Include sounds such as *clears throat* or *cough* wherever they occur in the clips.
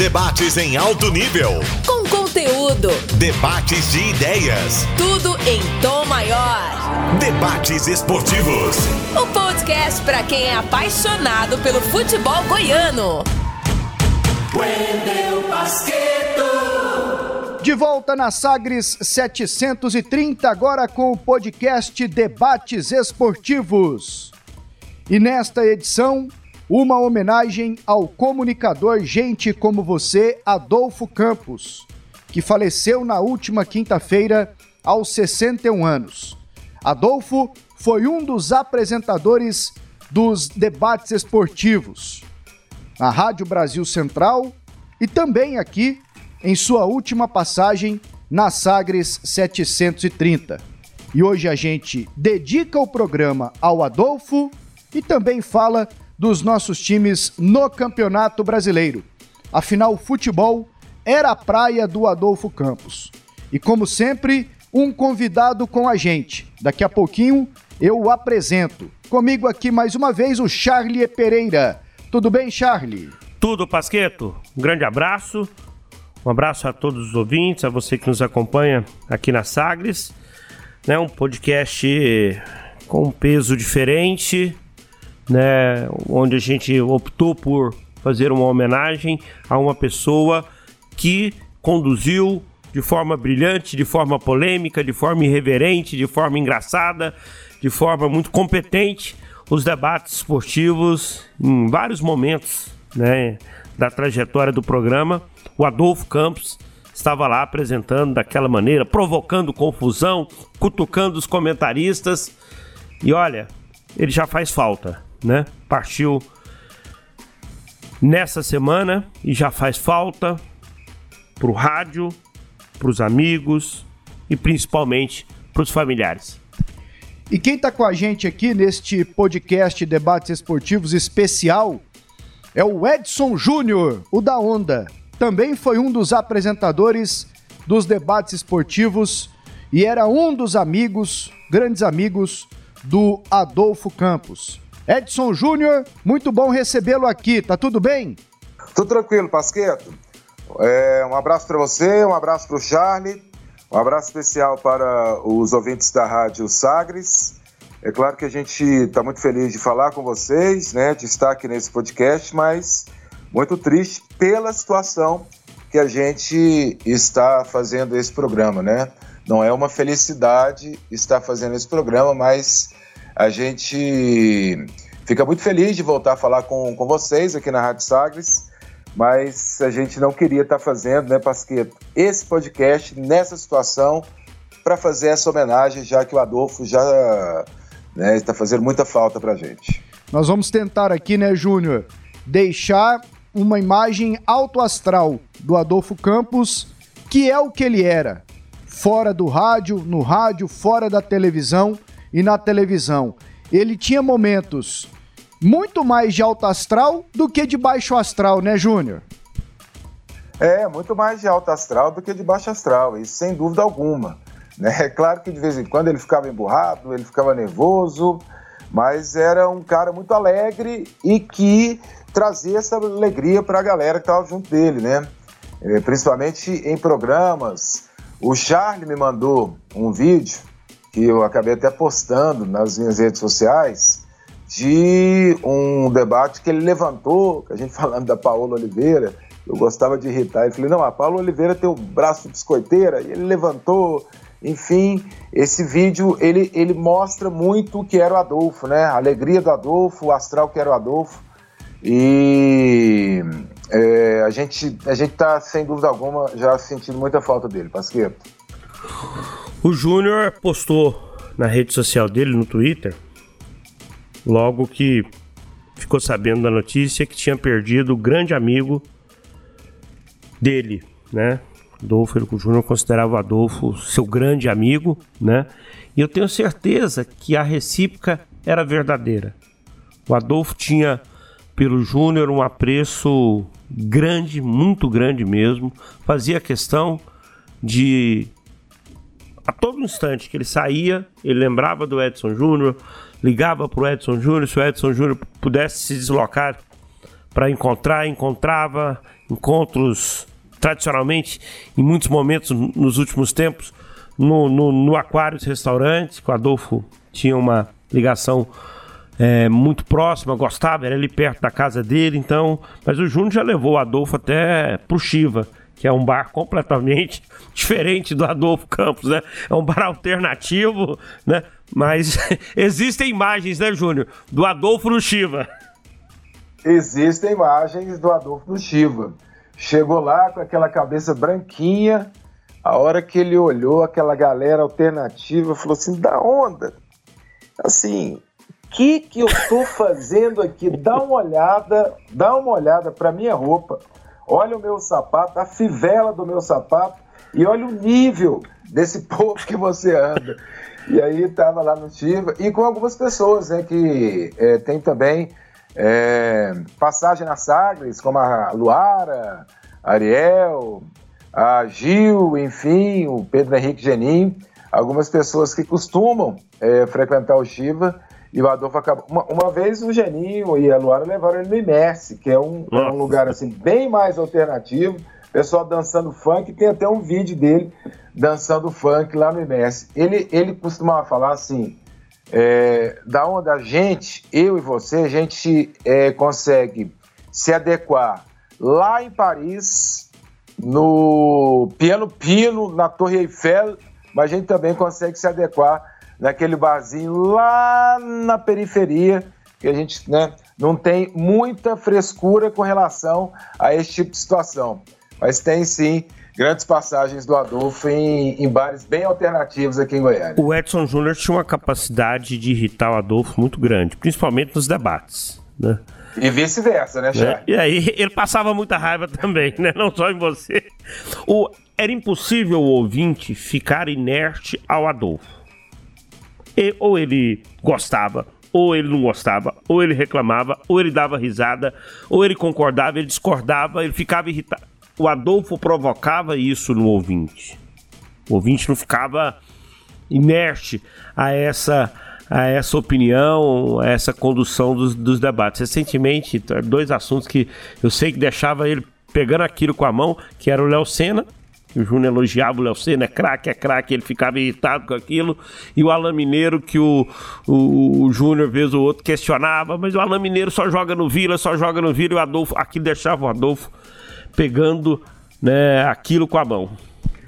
Debates em alto nível. Com conteúdo. Debates de ideias. Tudo em tom maior. Debates esportivos. O podcast para quem é apaixonado pelo futebol goiano. Wendel Basqueto. De volta na Sagres 730, agora com o podcast Debates Esportivos. E nesta edição, uma homenagem ao comunicador gente como você, Adolfo Campos, que faleceu na última quinta-feira aos 61 anos. Adolfo foi um dos apresentadores dos debates esportivos na Rádio Brasil Central e também aqui em sua última passagem na Sagres 730. E hoje a gente dedica o programa ao Adolfo e também fala dos nossos times no Campeonato Brasileiro. Afinal, o futebol era a praia do Adolfo Campos. E como sempre, um convidado com a gente. Daqui a pouquinho eu o apresento. Comigo aqui mais uma vez o Charlie Pereira. Tudo bem, Charlie? Tudo, Pasqueto. Um grande abraço. Um abraço a todos os ouvintes, a você que nos acompanha aqui na Sagres. Né, um podcast com um peso diferente, né, onde a gente optou por fazer uma homenagem a uma pessoa que conduziu de forma brilhante, de forma polêmica, de forma irreverente, de forma engraçada, de forma muito competente os debates esportivos em vários momentos né, da trajetória do programa. O Adolfo Campos estava lá apresentando daquela maneira, provocando confusão, cutucando os comentaristas. E olha, ele já faz falta né? Partiu nessa semana e já faz falta pro rádio, pros amigos e principalmente pros familiares. E quem está com a gente aqui neste podcast Debates Esportivos especial é o Edson Júnior, o da Onda. Também foi um dos apresentadores dos debates esportivos e era um dos amigos, grandes amigos, do Adolfo Campos. Edson Júnior, muito bom recebê-lo aqui, tá tudo bem? Tudo tranquilo, Pasqueto. É, um abraço para você, um abraço para o Charlie, um abraço especial para os ouvintes da Rádio Sagres. É claro que a gente está muito feliz de falar com vocês, né, de estar aqui nesse podcast, mas muito triste pela situação que a gente está fazendo esse programa, né? Não é uma felicidade estar fazendo esse programa, mas a gente fica muito feliz de voltar a falar com, com vocês aqui na Rádio Sagres, mas a gente não queria estar fazendo, né, Pasqueto, esse podcast nessa situação para fazer essa homenagem, já que o Adolfo já né, está fazendo muita falta para a gente. Nós vamos tentar aqui, né, Júnior, deixar uma imagem alto astral do Adolfo Campos, que é o que ele era, fora do rádio, no rádio, fora da televisão e na televisão. Ele tinha momentos muito mais de alto astral do que de baixo astral, né, Júnior? É, muito mais de alto astral do que de baixo astral, isso sem dúvida alguma. Né? É claro que de vez em quando ele ficava emburrado, ele ficava nervoso, mas era um cara muito alegre e que trazia essa alegria para a galera que estava junto dele, né? É, principalmente em programas. O Charlie me mandou um vídeo que eu acabei até postando nas minhas redes sociais, de um debate que ele levantou, *laughs* a gente falando da Paola Oliveira, eu gostava de irritar, eu falei, não, a Paola Oliveira tem o braço de biscoiteira, e ele levantou, enfim, esse vídeo, ele, ele mostra muito o que era o Adolfo, né, a alegria do Adolfo, o astral que era o Adolfo, e é, a gente a gente tá, sem dúvida alguma, já sentindo muita falta dele, Pasqueto. O Júnior postou na rede social dele, no Twitter, logo que ficou sabendo da notícia que tinha perdido o grande amigo dele, né? Adolfo, o Júnior considerava o Adolfo seu grande amigo, né? E eu tenho certeza que a recíproca era verdadeira. O Adolfo tinha pelo Júnior um apreço grande, muito grande mesmo. Fazia questão de a todo instante que ele saía, ele lembrava do Edson Júnior, ligava para o Edson Júnior, se o Edson Júnior pudesse se deslocar para encontrar, encontrava encontros tradicionalmente, em muitos momentos nos últimos tempos, no, no, no Aquários Restaurante, que o Adolfo tinha uma ligação é, muito próxima, gostava, era ali perto da casa dele, então. Mas o Júnior já levou o Adolfo até pro Chiva, que é um bar completamente *laughs* diferente do Adolfo Campos, né? É um bar alternativo, né? Mas *laughs* existem imagens, né, Júnior? Do Adolfo no Chiva. Existem imagens do Adolfo no Chiva. Chegou lá com aquela cabeça branquinha, a hora que ele olhou aquela galera alternativa, falou assim: da onda. Assim, o que que eu tô fazendo aqui? Dá uma olhada, dá uma olhada para minha roupa. Olha o meu sapato, a fivela do meu sapato e olha o nível desse *laughs* povo que você anda. E aí estava lá no Chiva e com algumas pessoas, né, que é, tem também é, passagem na Sagres, como a Luara, a Ariel, a Gil, enfim, o Pedro Henrique Genin, algumas pessoas que costumam é, frequentar o Chiva e o Adolfo acabou. Uma, uma, vez o Geninho e a Luara levaram ele no Imerse, que é um, é um lugar assim bem mais alternativo. Pessoal dançando funk, tem até um vídeo dele dançando funk lá no Imerse. Ele, ele costumava falar assim: é, da onde a gente, eu e você, a gente é, consegue se adequar lá em Paris, no Piano Pino, na Torre Eiffel, mas a gente também consegue se adequar naquele barzinho lá na periferia, que a gente né, não tem muita frescura com relação a esse tipo de situação. Mas tem sim grandes passagens do Adolfo em, em, bares bem alternativos aqui em Goiânia. O Edson Júnior tinha uma capacidade de irritar o Adolfo muito grande, principalmente nos debates. Né? E vice-versa, né, Chay? E aí ele passava muita raiva também, né? Não só em você. O, era impossível o ouvinte ficar inerte ao Adolfo. E, ou ele gostava, ou ele não gostava, ou ele reclamava, ou ele dava risada, ou ele concordava, ele discordava, ele ficava irritado o Adolfo provocava isso no ouvinte. O ouvinte não ficava inerte a essa a essa opinião, a essa condução dos, dos debates. Recentemente, dois assuntos que eu sei que deixava ele pegando aquilo com a mão, que era o Léo Senna, o Júnior elogiava o Léo Senna, é craque, é craque, ele ficava irritado com aquilo, e o Alain Mineiro, que o, o, o Júnior, vez ou outro, questionava, mas o Alain Mineiro só joga no Vila, só joga no Vila, e o Adolfo, aqui deixava o Adolfo pegando né, aquilo com a mão.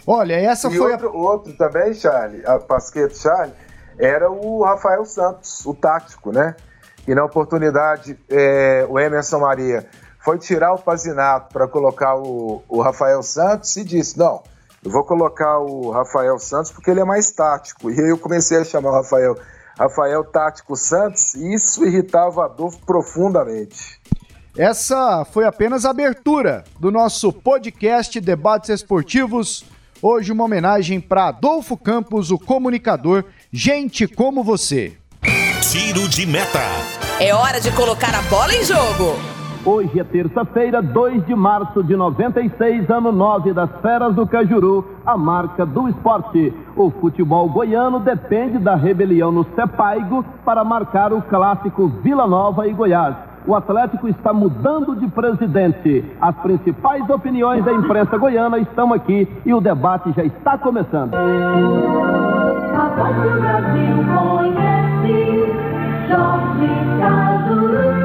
Olha, essa e foi. Outro, a... outro também, Charlie, a Pasqueto Charlie, era o Rafael Santos, o tático, né? E na oportunidade, é, o Emerson Maria foi tirar o Pazinato para colocar o, o Rafael Santos e disse: Não, eu vou colocar o Rafael Santos porque ele é mais tático. E aí eu comecei a chamar o Rafael, Rafael Tático Santos e isso irritava o Adolfo profundamente. Essa foi apenas a abertura do nosso podcast Debates Esportivos. Hoje, uma homenagem para Adolfo Campos, o comunicador, gente como você. Tiro de meta. É hora de colocar a bola em jogo. Hoje é terça-feira, 2 de março de 96, ano 9 das Feras do Cajuru, a marca do esporte. O futebol goiano depende da rebelião no Sepaigo para marcar o clássico Vila Nova e Goiás o Atlético está mudando de presidente. As principais opiniões da imprensa goiana estão aqui e o debate já está começando. A Jorge Luiz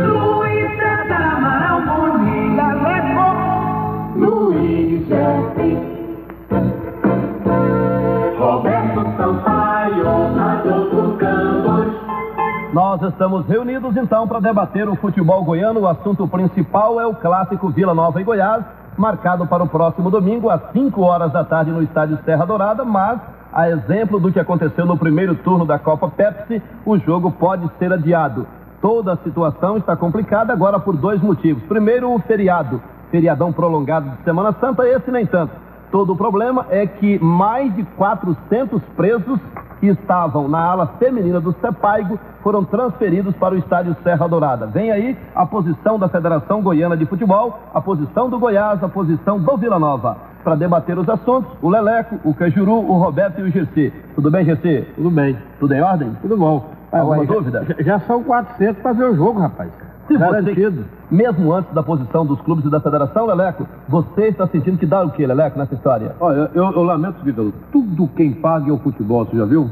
Nós estamos reunidos então para debater o futebol goiano. O assunto principal é o clássico Vila Nova e Goiás, marcado para o próximo domingo às 5 horas da tarde no estádio Serra Dourada, mas a exemplo do que aconteceu no primeiro turno da Copa Pepsi, o jogo pode ser adiado. Toda a situação está complicada agora por dois motivos. Primeiro, o feriado, feriadão prolongado de Semana Santa, esse nem tanto. Todo o problema é que mais de 400 presos que estavam na ala feminina do Sepaigo foram transferidos para o estádio Serra Dourada. Vem aí a posição da Federação Goiana de Futebol, a posição do Goiás, a posição do Vila Nova. Para debater os assuntos, o Leleco, o Cajuru, o Roberto e o Gersi. Tudo bem, Gersi? Tudo bem. Tudo em ordem? Tudo bom. Alguma dúvida? Já, já são 400 para ver o jogo, rapaz. Garantido. mesmo antes da posição dos clubes e da federação, Leleco, você está sentindo que dá o quê, Leleco, nessa história? Olha, eu, eu lamento, Vitor, tudo quem paga é o futebol, você já viu?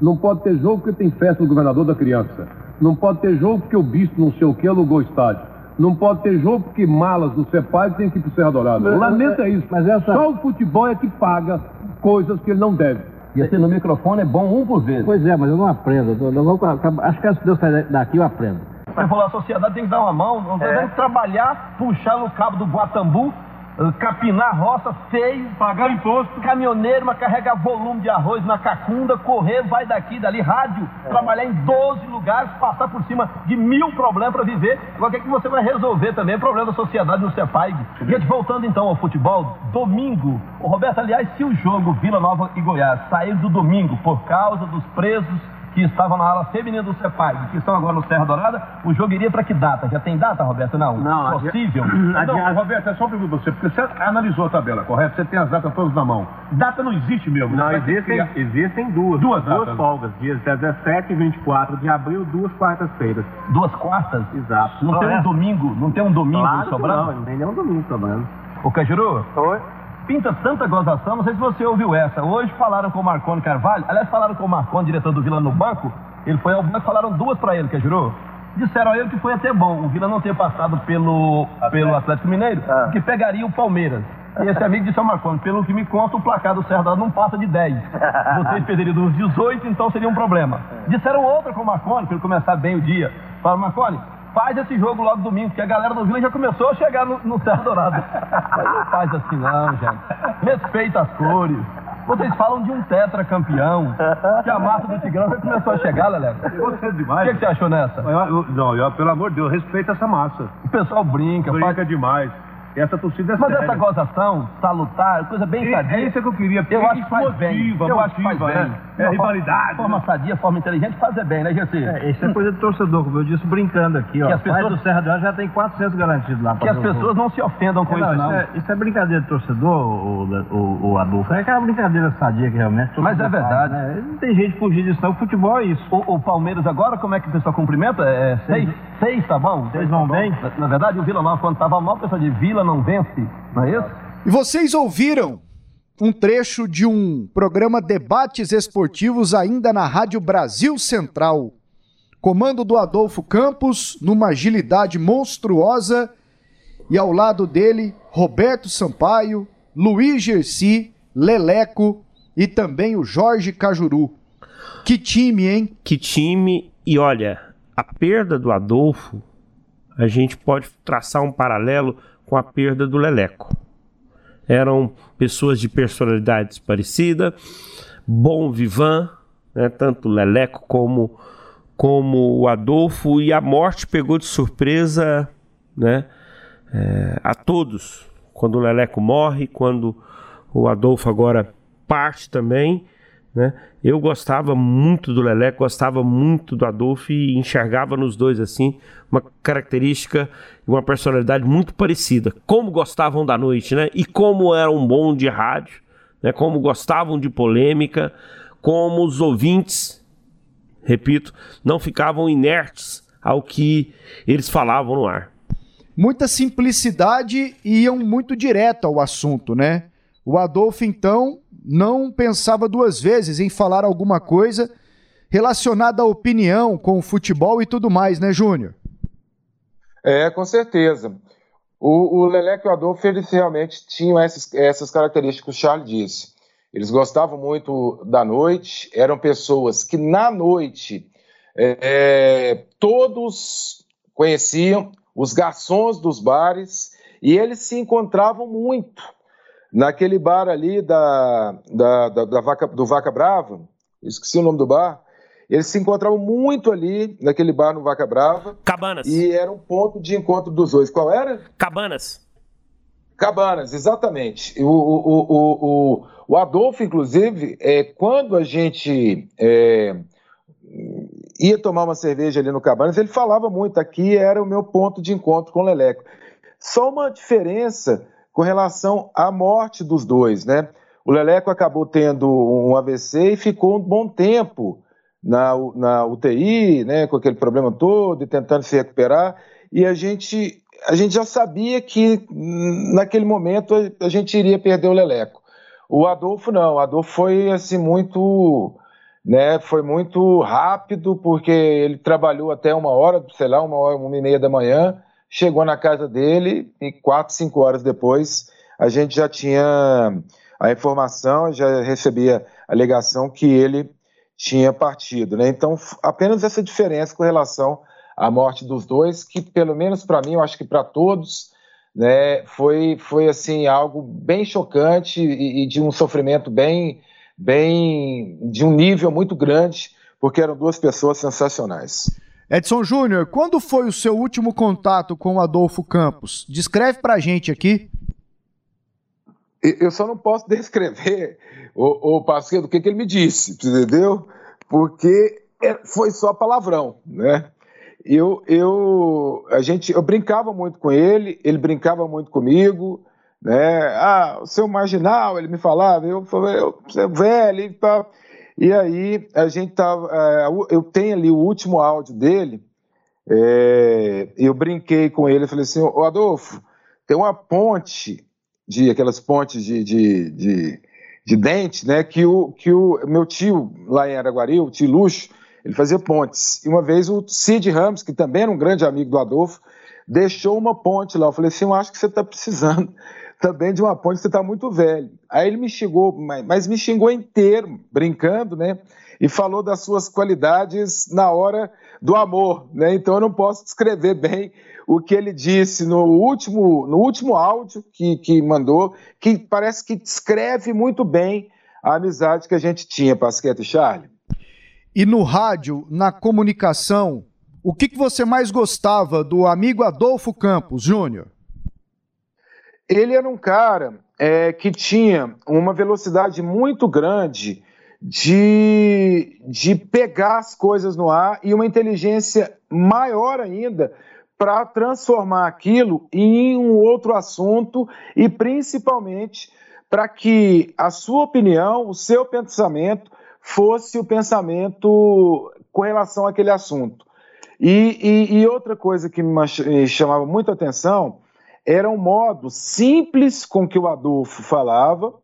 Não pode ter jogo porque tem festa do governador da criança. Não pode ter jogo porque o bispo não sei o que alugou o estádio. Não pode ter jogo porque malas do CEPAI tem que ir pro Serra Dourada. O lamento é isso. Mas essa... Só o futebol é que paga coisas que ele não deve. E assim no microfone é bom um por vez. Pois é, mas eu não aprendo. Eu não, acho que se Deus sair daqui eu aprendo. Você falou, a sociedade tem que dar uma mão, não é. tem que trabalhar, puxar no cabo do Guatambu eh, capinar roça, feio, pagar imposto, caminhoneiro, mas carregar volume de arroz na cacunda, correr, vai daqui, dali, rádio, é. trabalhar em 12 lugares, passar por cima de mil problemas para viver. Agora, o que, é que você vai resolver também? O problema da sociedade no CEPAIG. Gente, voltando então ao futebol, domingo, o Roberto, aliás, se o jogo Vila Nova e Goiás sair do domingo por causa dos presos que estavam na ala feminina do CEPAG, que estão agora no Serra Dourada, o jogo iria para que data? Já tem data, Roberto? Não. Não, Possível? *clears throat* Não, Roberto, é só para você, porque você analisou a tabela, correto? Você tem as datas todas na mão. Data não existe mesmo. Não, existem, existem duas. Duas Duas folgas, dias 17 e 24 de abril, duas quartas-feiras. Duas quartas? Exato. Não tem um domingo, não tem um domingo claro sobrando? Não, não tem nenhum domingo sobrando. Ô, Cajuru? Oi? Pinta tanta gozação, não sei se você ouviu essa. Hoje falaram com o Marconi Carvalho, aliás, falaram com o Marconi, diretor do Vila no banco. Ele foi ao banco falaram duas para ele, que jurou. Disseram a ele que foi até bom o Vila não ter passado pelo, pelo Atlético Mineiro, ah. que pegaria o Palmeiras. E esse amigo disse ao Marconi, pelo que me conta, o placar do Serra não passa de 10. *laughs* Vocês perderiam dos 18, então seria um problema. Disseram outra com o Marconi, para ele começar bem o dia. Falaram, Marconi, faz esse jogo logo domingo, porque a galera do Vila já começou a chegar no, no Serra Dourado. Mas não faz assim não, gente. Respeita as cores. Vocês falam de um tetracampeão, que a massa do Tigrão já começou a chegar, Leleco. Você é demais. O que, que, você achou nessa? Eu, eu, não, eu, pelo amor de Deus, respeita essa massa. O pessoal brinca. Brinca faz... demais. Essa torcida é Mas séria. essa gozação, salutar, coisa bem sadia. É isso que eu queria. Eu acho que faz motiva, bem. Eu motiva, acho que faz bem. É, é rivalidade. Forma né? sadia, forma inteligente, fazer bem, né, Gessi? É, isso é coisa de torcedor, como eu disse, brincando aqui, ó. Que as pessoas... do Serra do já tem 400 garantidos lá. Que as pessoas não se ofendam com é, não, isso, não. Isso é, isso é, brincadeira de torcedor, o, o, o, Adolfo. É aquela brincadeira sadia que realmente... Mas é verdade. Faz, né? Não tem jeito de fugir disso, não. O futebol é isso. O, o Palmeiras agora, como é que o pessoal cumprimenta? É seis? Seis, tá bom? Seis vão bem? Na, na verdade, o Vila Nova, quando tava mal, o pessoal de Vila não vence. Não é isso? E vocês ouviram um trecho de um programa Debates Esportivos ainda na Rádio Brasil Central. Comando do Adolfo Campos, numa agilidade monstruosa, e ao lado dele, Roberto Sampaio, Luiz Gersi, Leleco e também o Jorge Cajuru. Que time, hein? Que time, e olha, a perda do Adolfo, a gente pode traçar um paralelo com a perda do Leleco. Eram pessoas de personalidades parecidas, bom vivan, né, tanto Leleco como, como o Adolfo, e a morte pegou de surpresa né, é, a todos. Quando o Leleco morre, quando o Adolfo agora parte também. Né? Eu gostava muito do Leleco, gostava muito do Adolfo e enxergava nos dois assim uma característica e uma personalidade muito parecida. Como gostavam da noite, né? E como eram bom de rádio, né? Como gostavam de polêmica, como os ouvintes, repito, não ficavam inertes ao que eles falavam no ar. Muita simplicidade e iam muito direto ao assunto, né? O Adolfo, então, não pensava duas vezes em falar alguma coisa relacionada à opinião com o futebol e tudo mais, né, Júnior? É, com certeza. O, o Leleco e o Adolfo, eles realmente tinham essas, essas características que o Charles disse. Eles gostavam muito da noite, eram pessoas que na noite é, é todos conheciam os garçons dos bares e eles se encontravam muito naquele bar ali da, da, da, da Vaca, do Vaca Brava, esqueci o nome do bar, eles se encontravam muito ali naquele bar no Vaca Brava. Cabanas. E era um ponto de encontro dos dois. Qual era? Cabanas. Cabanas, exatamente. O, o, o, o, o Adolfo, inclusive, é, quando a gente é, ia tomar uma cerveja ali no Cabanas, ele falava muito, aqui era o meu ponto de encontro com o Leleco. Só uma diferença com relação à morte dos dois, né? O Leleco acabou tendo um AVC e ficou um bom tempo na, na UTI, né, com aquele problema todo e tentando se recuperar. e a gente, a gente já sabia que naquele momento a gente iria perder o Leleco. O Adolfo não, o Adolfo foi assim muito, né, foi muito rápido porque ele trabalhou até uma hora, sei lá, uma hora, uma e meia da manhã, chegou na casa dele e quatro, cinco horas depois a gente já tinha a informação, já recebia a alegação que ele tinha partido, né? Então apenas essa diferença com relação à morte dos dois, que pelo menos para mim, eu acho que para todos né, foi, foi assim algo bem chocante e, e, de um sofrimento bem, bem de um nível muito grande, porque eram duas pessoas sensacionais. Edson Júnior, quando foi o seu último contato com o Adolfo Campos? Descreve para a gente aqui. Eu só não posso *laughs* descrever o, o passeio do que, que ele me disse, entendeu? Porque é, foi só palavrão, né? eu, eu, a gente, eu brincava muito com ele, ele brincava muito comigo, né? Ah, o seu marginal, ele me falava, eu falei, você é velho e tal. E aí a gente tava, é, eu tenho ali o último áudio dele, é, eu brinquei com ele, falei assim, ô Adolfo, tem uma ponte de aquelas pontes de, de, de, de dente, né? Que o, que o meu tio lá em Araguari, o tio Luxo, ele fazia pontes. E uma vez o Cid Ramos, que também era um grande amigo do Adolfo, deixou uma ponte lá. Eu falei assim: eu acho que você está precisando também de uma ponte, você está muito velho. Aí ele me xingou, mas me xingou inteiro, brincando, né? E falou das suas qualidades na hora do amor, né? Então eu não posso descrever bem o que ele disse no último, no último áudio que, que mandou, que parece que descreve muito bem a amizade que a gente tinha, Pasqueta e Charlie. E no rádio, na comunicação, o que, que você mais gostava do amigo Adolfo Campos, Júnior? Ele era um cara é, que tinha uma velocidade muito grande de, de pegar as coisas no ar e uma inteligência maior ainda para transformar aquilo em um outro assunto e principalmente para que a sua opinião, o seu pensamento fosse o pensamento com relação àquele assunto. E, e, e outra coisa que me chamava muito atenção era o modo simples com que o Adolfo falava,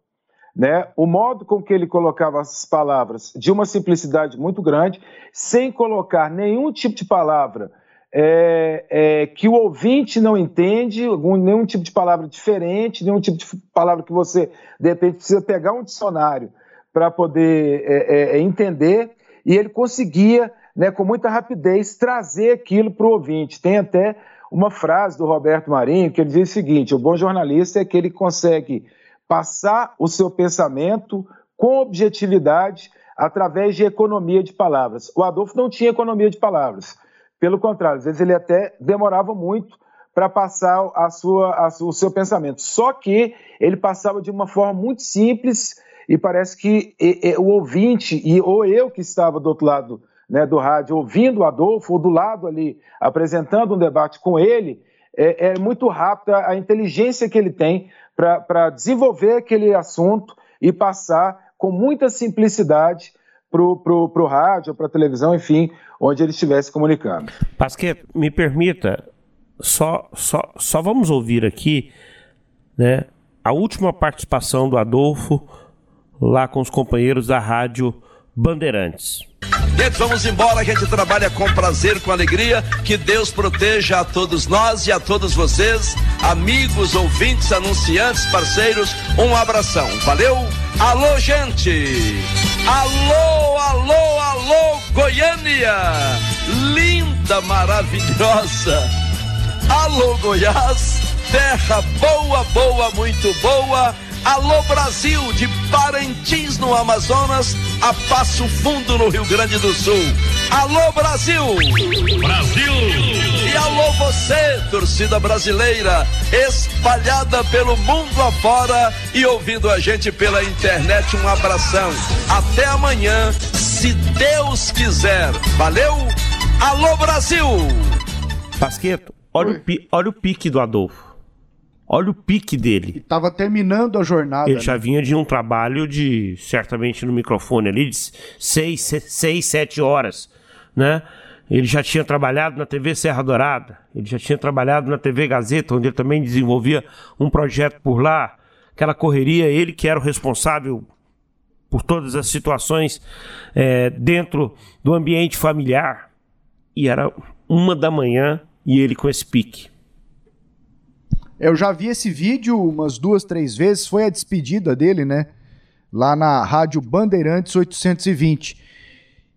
né? o modo com que ele colocava as palavras de uma simplicidade muito grande, sem colocar nenhum tipo de palavra é, é, que o ouvinte não entende, algum, nenhum tipo de palavra diferente, nenhum tipo de palavra que você, de repente, precisa pegar um dicionário para poder é, é, é, entender, e ele conseguia, né, com muita rapidez, trazer aquilo para o ouvinte. Tem até uma frase do Roberto Marinho que ele diz o seguinte: o bom jornalista é que ele consegue passar o seu pensamento com objetividade através de economia de palavras. O Adolfo não tinha economia de palavras. Pelo contrário, às vezes ele até demorava muito para passar a sua, a, o seu pensamento. Só que ele passava de uma forma muito simples e parece que e, e, o ouvinte, e, ou eu que estava do outro lado né, do rádio ouvindo o Adolfo, ou do lado ali apresentando um debate com ele, é, é muito rápida a inteligência que ele tem para desenvolver aquele assunto e passar com muita simplicidade para o rádio, para a televisão, enfim, onde ele estivesse comunicando. Pasquet, me permita, só, só, só vamos ouvir aqui né, a última participação do Adolfo lá com os companheiros da Rádio Bandeirantes. Gente, vamos embora, a gente trabalha com prazer, com alegria. Que Deus proteja a todos nós e a todos vocês, amigos, ouvintes, anunciantes, parceiros. Um abração. Valeu? Alô, gente! Alô, alô, alô, Goiânia! Linda, maravilhosa! Alô, Goiás! Terra boa, boa, muito boa Alô Brasil, de Parintins no Amazonas a Passo Fundo no Rio Grande do Sul. Alô Brasil! Brasil! E alô você, torcida brasileira, espalhada pelo mundo afora e ouvindo a gente pela internet. Um abração. Até amanhã, se Deus quiser. Valeu? Alô Brasil! Pasqueto, olha, o, olha o pique do Adolfo. Olha o pique dele. Estava terminando a jornada. Ele né? já vinha de um trabalho de, certamente no microfone ali, de seis, seis sete horas, né? Ele já tinha trabalhado na TV Serra Dourada, ele já tinha trabalhado na TV Gazeta, onde ele também desenvolvia um projeto por lá. Aquela correria, ele que era o responsável por todas as situações é, dentro do ambiente familiar. E era uma da manhã e ele com esse pique. Eu já vi esse vídeo umas duas, três vezes. Foi a despedida dele, né? Lá na Rádio Bandeirantes 820.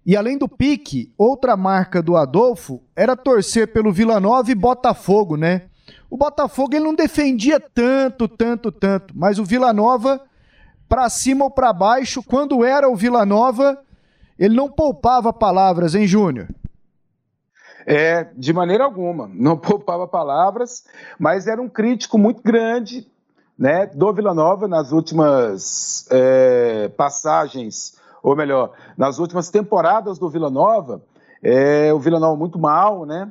E além do pique, outra marca do Adolfo era torcer pelo Vila Nova e Botafogo, né? O Botafogo ele não defendia tanto, tanto, tanto, mas o Vila Nova, para cima ou para baixo, quando era o Vila Nova, ele não poupava palavras, hein, Júnior? É, de maneira alguma, não *laughs* poupava palavras, mas era um crítico muito grande né, do Vila Nova nas últimas é, passagens ou melhor, nas últimas temporadas do Vila Nova, é, o Vila Nova muito mal, né?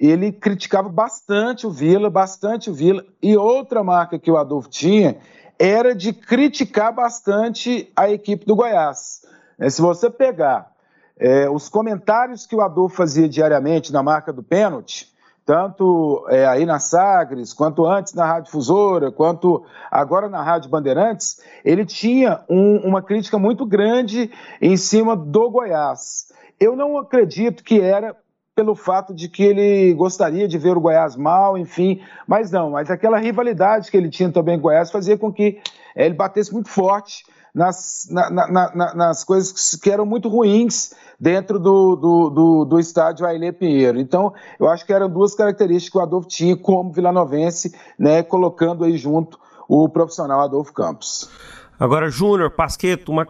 Ele criticava bastante o Vila, bastante o Vila. E outra marca que o Adolfo tinha era de criticar bastante a equipe do Goiás. É, se você pegar é, os comentários que o Adolfo fazia diariamente na marca do pênalti, tanto é, aí na Sagres, quanto antes na Rádio Difusora, quanto agora na Rádio Bandeirantes, ele tinha um, uma crítica muito grande em cima do Goiás. Eu não acredito que era pelo fato de que ele gostaria de ver o Goiás mal, enfim, mas não, mas aquela rivalidade que ele tinha também com o Goiás fazia com que é, ele batesse muito forte nas, na, na, na, nas coisas que eram muito ruins dentro do, do, do, do estádio Ailê Pinheiro. Então, eu acho que eram duas características que o Adolfo tinha como vilanovense, né, colocando aí junto o profissional Adolfo Campos. Agora, Júnior, Pasqueto, uma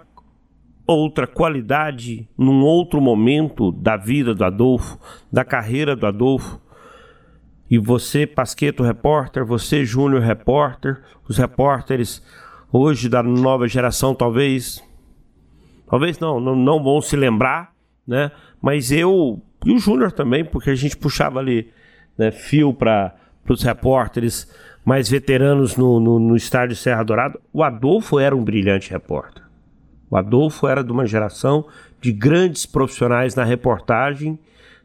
outra qualidade num outro momento da vida do Adolfo, da carreira do Adolfo, e você, Pasqueto, repórter, você, Júnior, repórter, os repórteres hoje da nova geração talvez talvez não, não, não vão se lembrar, né? Mas eu e o Júnior também, porque a gente puxava ali né, fio para os repórteres mais veteranos no, no, no estádio Serra Dourada. O Adolfo era um brilhante repórter. O Adolfo era de uma geração de grandes profissionais na reportagem,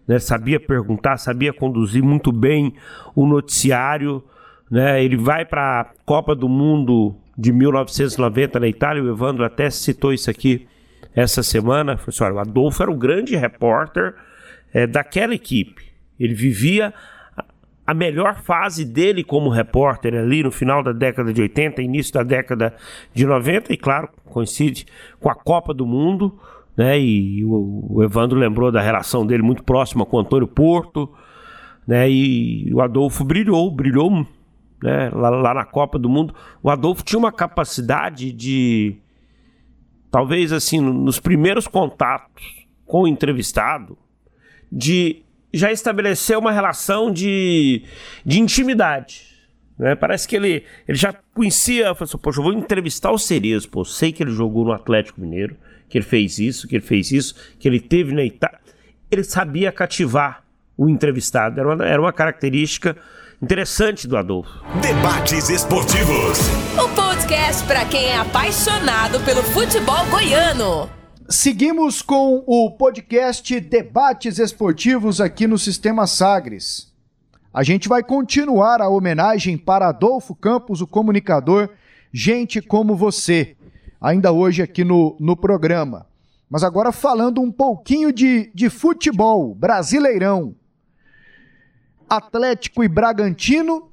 né? sabia perguntar, sabia conduzir muito bem o noticiário. Né? Ele vai para a Copa do Mundo de 1990 na Itália, o Evandro até citou isso aqui essa semana. Assim, o Adolfo era um grande repórter é, daquela equipe. Ele vivia a melhor fase dele como repórter ali no final da década de 80, início da década de 90, e claro, coincide com a Copa do Mundo, né? E o, o Evandro lembrou da relação dele muito próxima com o Antônio Porto, né? E o Adolfo brilhou, brilhou né, lá, lá na Copa do Mundo, o Adolfo tinha uma capacidade de, talvez assim, nos primeiros contatos com o entrevistado, de já estabelecer uma relação de, de intimidade. Né? Parece que ele, ele já conhecia, falou assim, poxa, eu vou entrevistar o Cerezo, pô, sei que ele jogou no Atlético Mineiro, que ele fez isso, que ele fez isso, que ele teve na Itália. Ele sabia cativar o entrevistado, era uma, era uma característica interessante do Adolfo. Debates esportivos. O podcast para quem é apaixonado pelo futebol goiano. Seguimos com o podcast Debates Esportivos aqui no Sistema Sagres. A gente vai continuar a homenagem para Adolfo Campos, o comunicador, gente como você, ainda hoje aqui no, no programa. Mas agora falando um pouquinho de, de futebol, brasileirão. Atlético e Bragantino,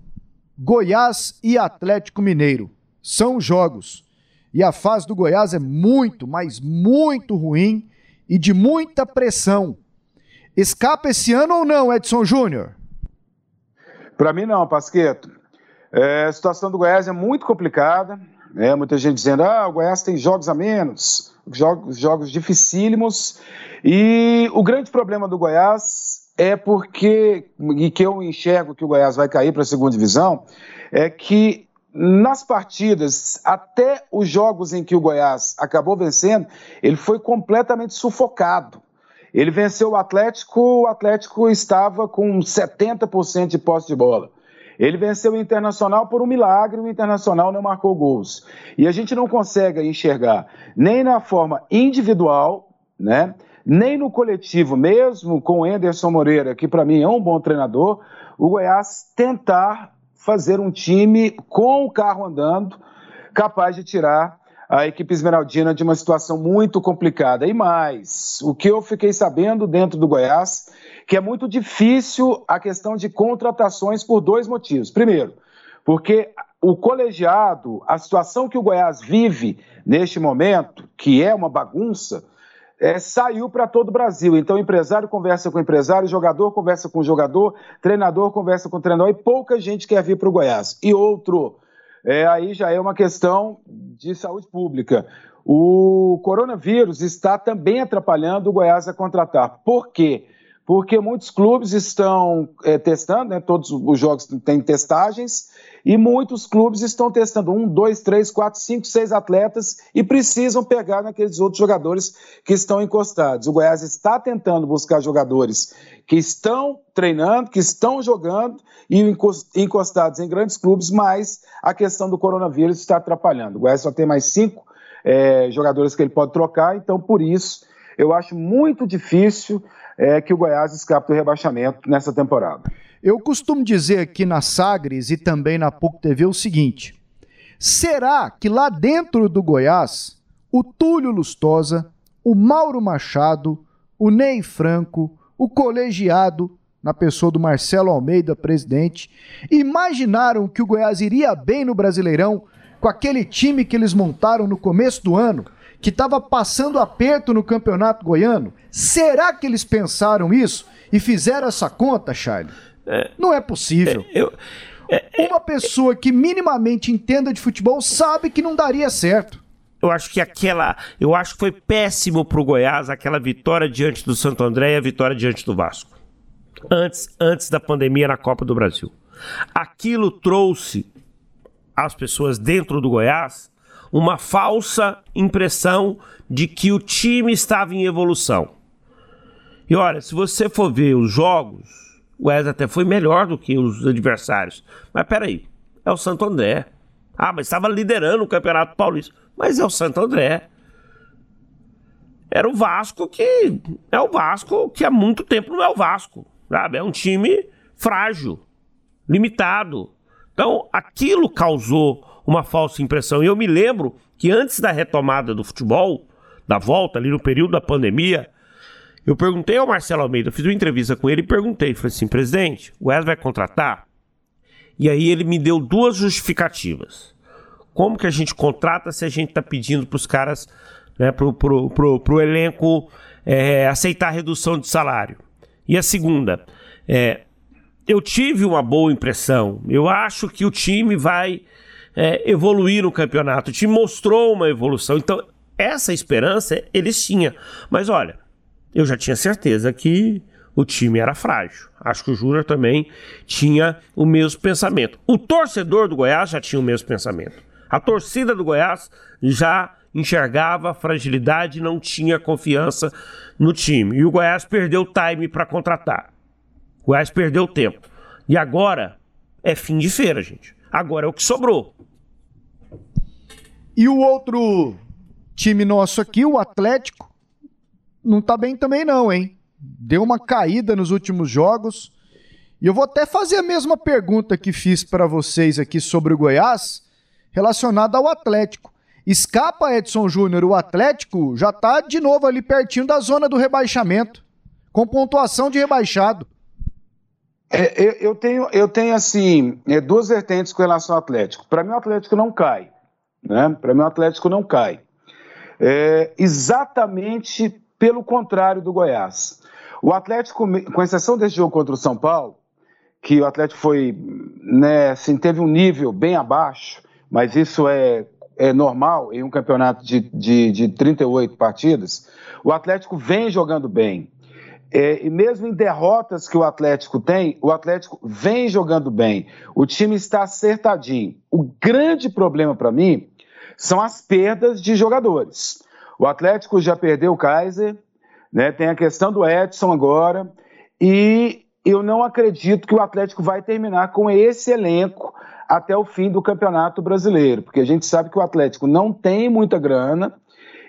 Goiás e Atlético Mineiro. São jogos. E a fase do Goiás é muito, mas muito ruim e de muita pressão. Escapa esse ano ou não, Edson Júnior? Para mim não, Pasqueto. É, a situação do Goiás é muito complicada. É, muita gente dizendo, ah, o Goiás tem jogos a menos, jogos, jogos dificílimos. E o grande problema do Goiás é porque, e que eu enxergo que o Goiás vai cair para a segunda divisão, é que nas partidas, até os jogos em que o Goiás acabou vencendo, ele foi completamente sufocado. Ele venceu o Atlético, o Atlético estava com 70% de posse de bola. Ele venceu o Internacional por um milagre, o Internacional não marcou gols. E a gente não consegue enxergar nem na forma individual, né? Nem no coletivo, mesmo com o Anderson Moreira, que para mim é um bom treinador, o Goiás tentar fazer um time com o carro andando, capaz de tirar a equipe esmeraldina de uma situação muito complicada. E mais, o que eu fiquei sabendo dentro do Goiás, que é muito difícil a questão de contratações por dois motivos. Primeiro, porque o colegiado, a situação que o Goiás vive neste momento, que é uma bagunça, é, saiu para todo o Brasil. Então, empresário conversa com empresário, jogador conversa com jogador, treinador conversa com treinador, e pouca gente quer vir para o Goiás. E outro, é, aí já é uma questão de saúde pública. O coronavírus está também atrapalhando o Goiás a contratar. Por quê? Porque muitos clubes estão é, testando, né, todos os jogos têm testagens, e muitos clubes estão testando um, dois, três, quatro, cinco, seis atletas e precisam pegar naqueles outros jogadores que estão encostados. O Goiás está tentando buscar jogadores que estão treinando, que estão jogando e encostados em grandes clubes, mas a questão do coronavírus está atrapalhando. O Goiás só tem mais cinco é, jogadores que ele pode trocar, então por isso eu acho muito difícil é, que o Goiás escape do rebaixamento nessa temporada. Eu costumo dizer aqui na Sagres e também na PUC TV o seguinte: será que lá dentro do Goiás, o Túlio Lustosa, o Mauro Machado, o Ney Franco, o colegiado, na pessoa do Marcelo Almeida, presidente, imaginaram que o Goiás iria bem no Brasileirão com aquele time que eles montaram no começo do ano, que estava passando aperto no Campeonato Goiano? Será que eles pensaram isso e fizeram essa conta, Charlie? É, não é possível. É, eu, é, é, Uma pessoa que minimamente entenda de futebol sabe que não daria certo. Eu acho que aquela. Eu acho que foi péssimo pro Goiás aquela vitória diante do Santo André e a vitória diante do Vasco. Antes, antes da pandemia na Copa do Brasil. Aquilo trouxe às pessoas dentro do Goiás uma falsa impressão de que o time estava em evolução. E olha, se você for ver os jogos, o Wesley até foi melhor do que os adversários. Mas peraí, é o Santo André. Ah, mas estava liderando o Campeonato Paulista. Mas é o Santo André. Era o Vasco que. É o Vasco que há muito tempo não é o Vasco. Sabe? É um time frágil, limitado. Então, aquilo causou uma falsa impressão. E eu me lembro que antes da retomada do futebol, da volta ali no período da pandemia, eu perguntei ao Marcelo Almeida, fiz uma entrevista com ele e perguntei, falei assim, presidente, o Wesley vai contratar? E aí ele me deu duas justificativas. Como que a gente contrata se a gente está pedindo para os caras, né, pro, pro elenco é, aceitar a redução de salário? E a segunda, é, eu tive uma boa impressão. Eu acho que o time vai é, evoluir no campeonato. O time mostrou uma evolução. Então, essa esperança eles tinham. Mas olha, eu já tinha certeza que o time era frágil. Acho que o Júnior também tinha o mesmo pensamento. O torcedor do Goiás já tinha o mesmo pensamento. A torcida do Goiás já enxergava a fragilidade não tinha confiança no time. E o Goiás perdeu o time para contratar. O Goiás perdeu tempo. E agora é fim de feira, gente. Agora é o que sobrou. E o outro time nosso aqui, o Atlético, não tá bem também não, hein? Deu uma caída nos últimos jogos. E eu vou até fazer a mesma pergunta que fiz para vocês aqui sobre o Goiás, relacionada ao Atlético. Escapa Edson Júnior, o Atlético já tá de novo ali pertinho da zona do rebaixamento, com pontuação de rebaixado. É, eu, tenho, eu tenho assim é, duas vertentes com relação ao Atlético. Para mim, o Atlético não cai, né? Para mim, o Atlético não cai. É, exatamente pelo contrário do Goiás. O Atlético, com exceção desse jogo contra o São Paulo, que o Atlético foi, né, assim, teve um nível bem abaixo, mas isso é, é normal em um campeonato de, de, de 38 partidas, o Atlético vem jogando bem. É, e mesmo em derrotas que o Atlético tem, o Atlético vem jogando bem. O time está acertadinho. O grande problema para mim são as perdas de jogadores. O Atlético já perdeu o Kaiser, né? tem a questão do Edson agora, e eu não acredito que o Atlético vai terminar com esse elenco até o fim do Campeonato Brasileiro, porque a gente sabe que o Atlético não tem muita grana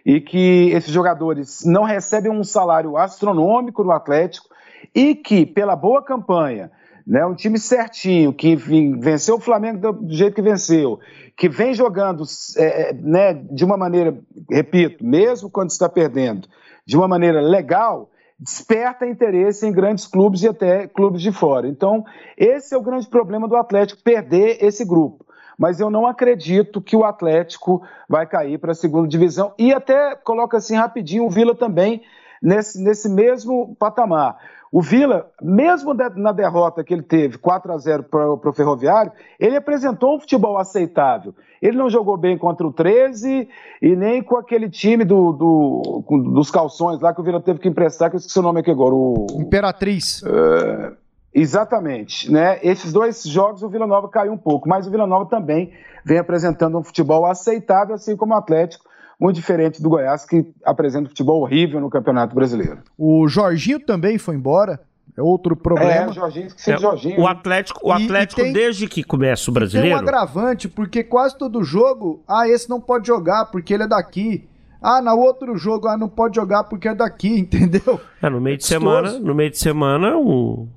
e que esses jogadores não recebem um salário astronômico no Atlético e que, pela boa campanha, né, um time certinho, que venceu o Flamengo do jeito que venceu, que vem jogando é, é, né, de uma maneira, repito, mesmo quando está perdendo, de uma maneira legal, desperta interesse em grandes clubes e até clubes de fora. Então, esse é o grande problema do Atlético, perder esse grupo mas eu não acredito que o Atlético vai cair para a segunda divisão. E até coloca assim rapidinho o Vila também nesse, nesse mesmo patamar. O Vila, mesmo na derrota que ele teve, 4 a 0 para o Ferroviário, ele apresentou um futebol aceitável. Ele não jogou bem contra o 13 e nem com aquele time do, do dos calções lá que o Vila teve que emprestar, que eu esqueci o nome aqui agora. O, Imperatriz. Uh, Exatamente, né? Esses dois jogos o Vila Nova caiu um pouco, mas o Vila Nova também vem apresentando um futebol aceitável, assim como o Atlético, muito diferente do Goiás, que apresenta futebol horrível no Campeonato Brasileiro. O Jorginho também foi embora. É outro problema. É, o Jorginho, que é, Jorginho. O? Atlético, o Atlético e, e tem, desde que começa o brasileiro. Tem um agravante, porque quase todo jogo, ah, esse não pode jogar porque ele é daqui. Ah, no outro jogo, ah, não pode jogar porque é daqui, *laughs* entendeu? É, no meio de semana, no meio de semana, um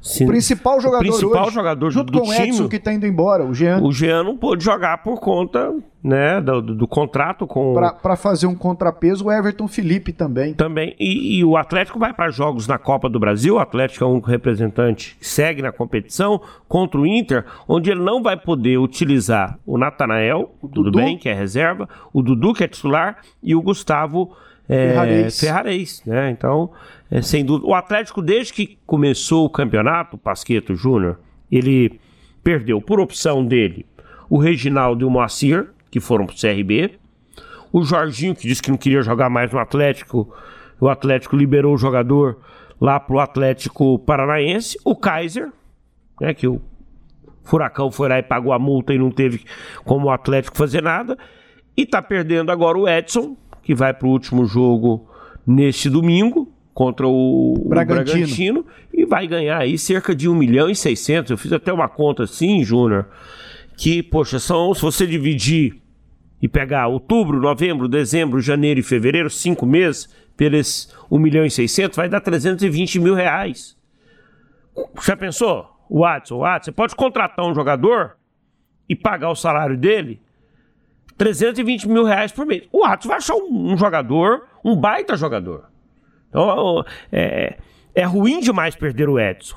se, o principal jogador, o principal hoje, jogador junto do com o time, Edson que está indo embora, o Jean. O Jean não pôde jogar por conta né, do, do, do contrato com. Para fazer um contrapeso, o Everton Felipe também. Também. E, e o Atlético vai para jogos na Copa do Brasil. O Atlético é o único representante que segue na competição contra o Inter, onde ele não vai poder utilizar o Natanael, o tudo Dudu. bem, que é reserva, o Dudu, que é titular, e o Gustavo é, Ferrarez. Ferrarez né? Então é, sem dúvida. O Atlético, desde que começou o campeonato, Pasqueto Júnior, ele perdeu por opção dele o Reginaldo e o Moacir, que foram pro CRB. O Jorginho, que disse que não queria jogar mais no Atlético, o Atlético liberou o jogador lá pro Atlético Paranaense. O Kaiser, né, que o Furacão foi lá e pagou a multa e não teve como o Atlético fazer nada. E tá perdendo agora o Edson, que vai pro último jogo neste domingo contra o Bragantino. o Bragantino. e vai ganhar aí cerca de 1 milhão e 600. Eu fiz até uma conta assim, Júnior, que, poxa, são, se você dividir e pegar outubro, novembro, dezembro, janeiro e fevereiro, cinco meses, pelos 1 milhão e 600, vai dar 320 mil reais. Já pensou? O Watson, o Watson, você pode contratar um jogador e pagar o salário dele 320 mil reais por mês. O Watson vai achar um, um jogador, um baita jogador. Então, é, é ruim demais perder o Edson.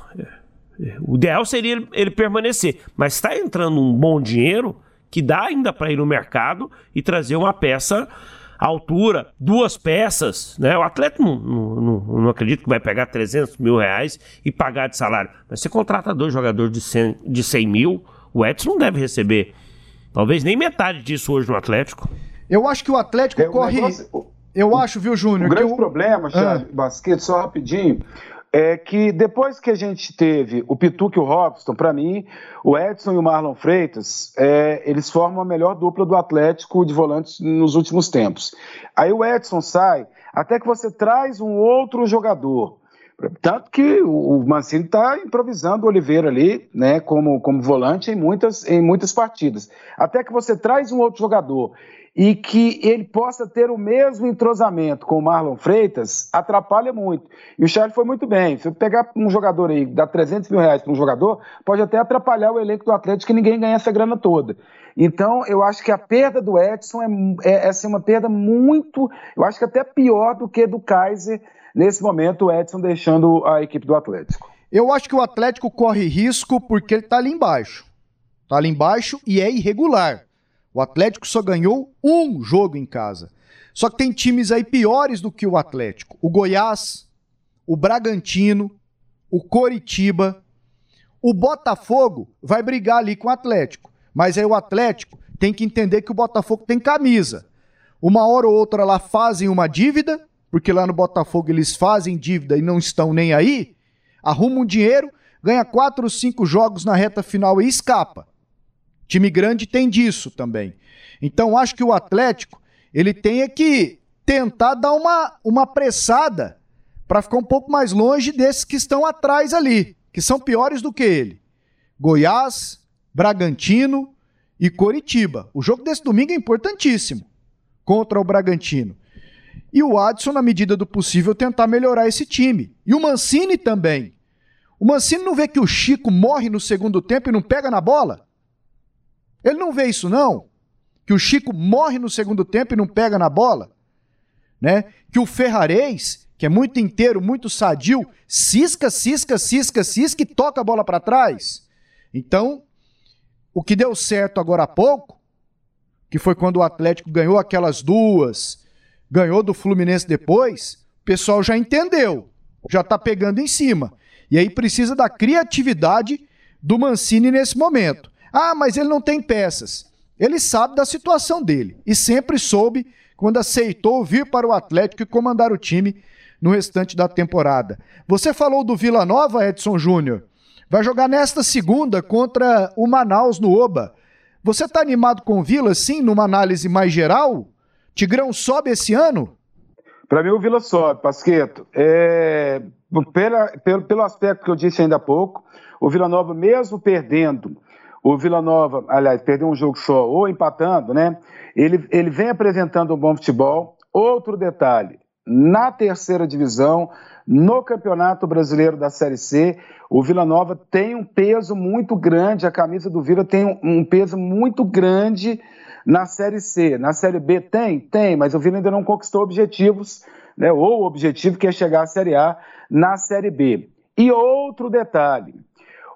O ideal seria ele, ele permanecer, mas está entrando um bom dinheiro que dá ainda para ir no mercado e trazer uma peça à altura, duas peças, né? O atleta não, não, não, acredito que vai pegar 300 mil reais e pagar de salário, mas você contrata dois jogadores de 100, de 100 mil, o Edson não deve receber talvez nem metade disso hoje no Atlético. Eu acho que o Atlético é, corre... Negócio eu acho, viu, Júnior? O grande eu... problema, Charles ah. Basquete, só rapidinho, é que depois que a gente teve o Pituque e o Robson, para mim, o Edson e o Marlon Freitas, é, eles formam a melhor dupla do Atlético de volantes nos últimos tempos. Aí o Edson sai, até que você traz um outro jogador. Tanto que o Mancini está improvisando o Oliveira ali, né, como, como volante em muitas, em muitas partidas. Até que você traz um outro jogador e que ele possa ter o mesmo entrosamento com o Marlon Freitas, atrapalha muito. E o Charles foi muito bem. Se eu pegar um jogador aí, dar 300 mil reais para um jogador, pode até atrapalhar o elenco do Atlético que ninguém ganha essa grana toda. Então, eu acho que a perda do Edson é, é, é assim, uma perda muito, eu acho que até pior do que do Kaiser, nesse momento, o Edson deixando a equipe do Atlético. Eu acho que o Atlético corre risco porque ele está ali embaixo. Está ali embaixo e é irregular. O Atlético só ganhou um jogo em casa. Só que tem times aí piores do que o Atlético. O Goiás, o Bragantino, o Coritiba. O Botafogo vai brigar ali com o Atlético. Mas aí o Atlético tem que entender que o Botafogo tem camisa. Uma hora ou outra lá fazem uma dívida, porque lá no Botafogo eles fazem dívida e não estão nem aí. Arrumam um dinheiro, ganha quatro ou cinco jogos na reta final e escapa. Time grande tem disso também. Então acho que o Atlético ele tem que tentar dar uma, uma pressada para ficar um pouco mais longe desses que estão atrás ali, que são piores do que ele. Goiás, Bragantino e Coritiba. O jogo desse domingo é importantíssimo contra o Bragantino. E o Adson, na medida do possível, tentar melhorar esse time. E o Mancini também. O Mancini não vê que o Chico morre no segundo tempo e não pega na bola? Ele não vê isso, não? Que o Chico morre no segundo tempo e não pega na bola? Né? Que o Ferrarez, que é muito inteiro, muito sadio, cisca, cisca, cisca, cisca e toca a bola para trás. Então, o que deu certo agora há pouco, que foi quando o Atlético ganhou aquelas duas, ganhou do Fluminense depois, o pessoal já entendeu, já tá pegando em cima. E aí precisa da criatividade do Mancini nesse momento. Ah, mas ele não tem peças. Ele sabe da situação dele e sempre soube quando aceitou vir para o Atlético e comandar o time no restante da temporada. Você falou do Vila Nova, Edson Júnior. Vai jogar nesta segunda contra o Manaus no Oba. Você está animado com o Vila, sim, numa análise mais geral? Tigrão sobe esse ano? Para mim, o Vila sobe, Pasqueto. É, pela, pelo, pelo aspecto que eu disse ainda há pouco, o Vila Nova, mesmo perdendo, o Vila Nova, aliás, perdeu um jogo só, ou empatando, né? Ele, ele vem apresentando um bom futebol. Outro detalhe, na terceira divisão, no Campeonato Brasileiro da Série C, o Vila Nova tem um peso muito grande, a camisa do Vila tem um, um peso muito grande na Série C. Na Série B tem? Tem, mas o Vila ainda não conquistou objetivos, né? ou o objetivo que é chegar à Série A na Série B. E outro detalhe: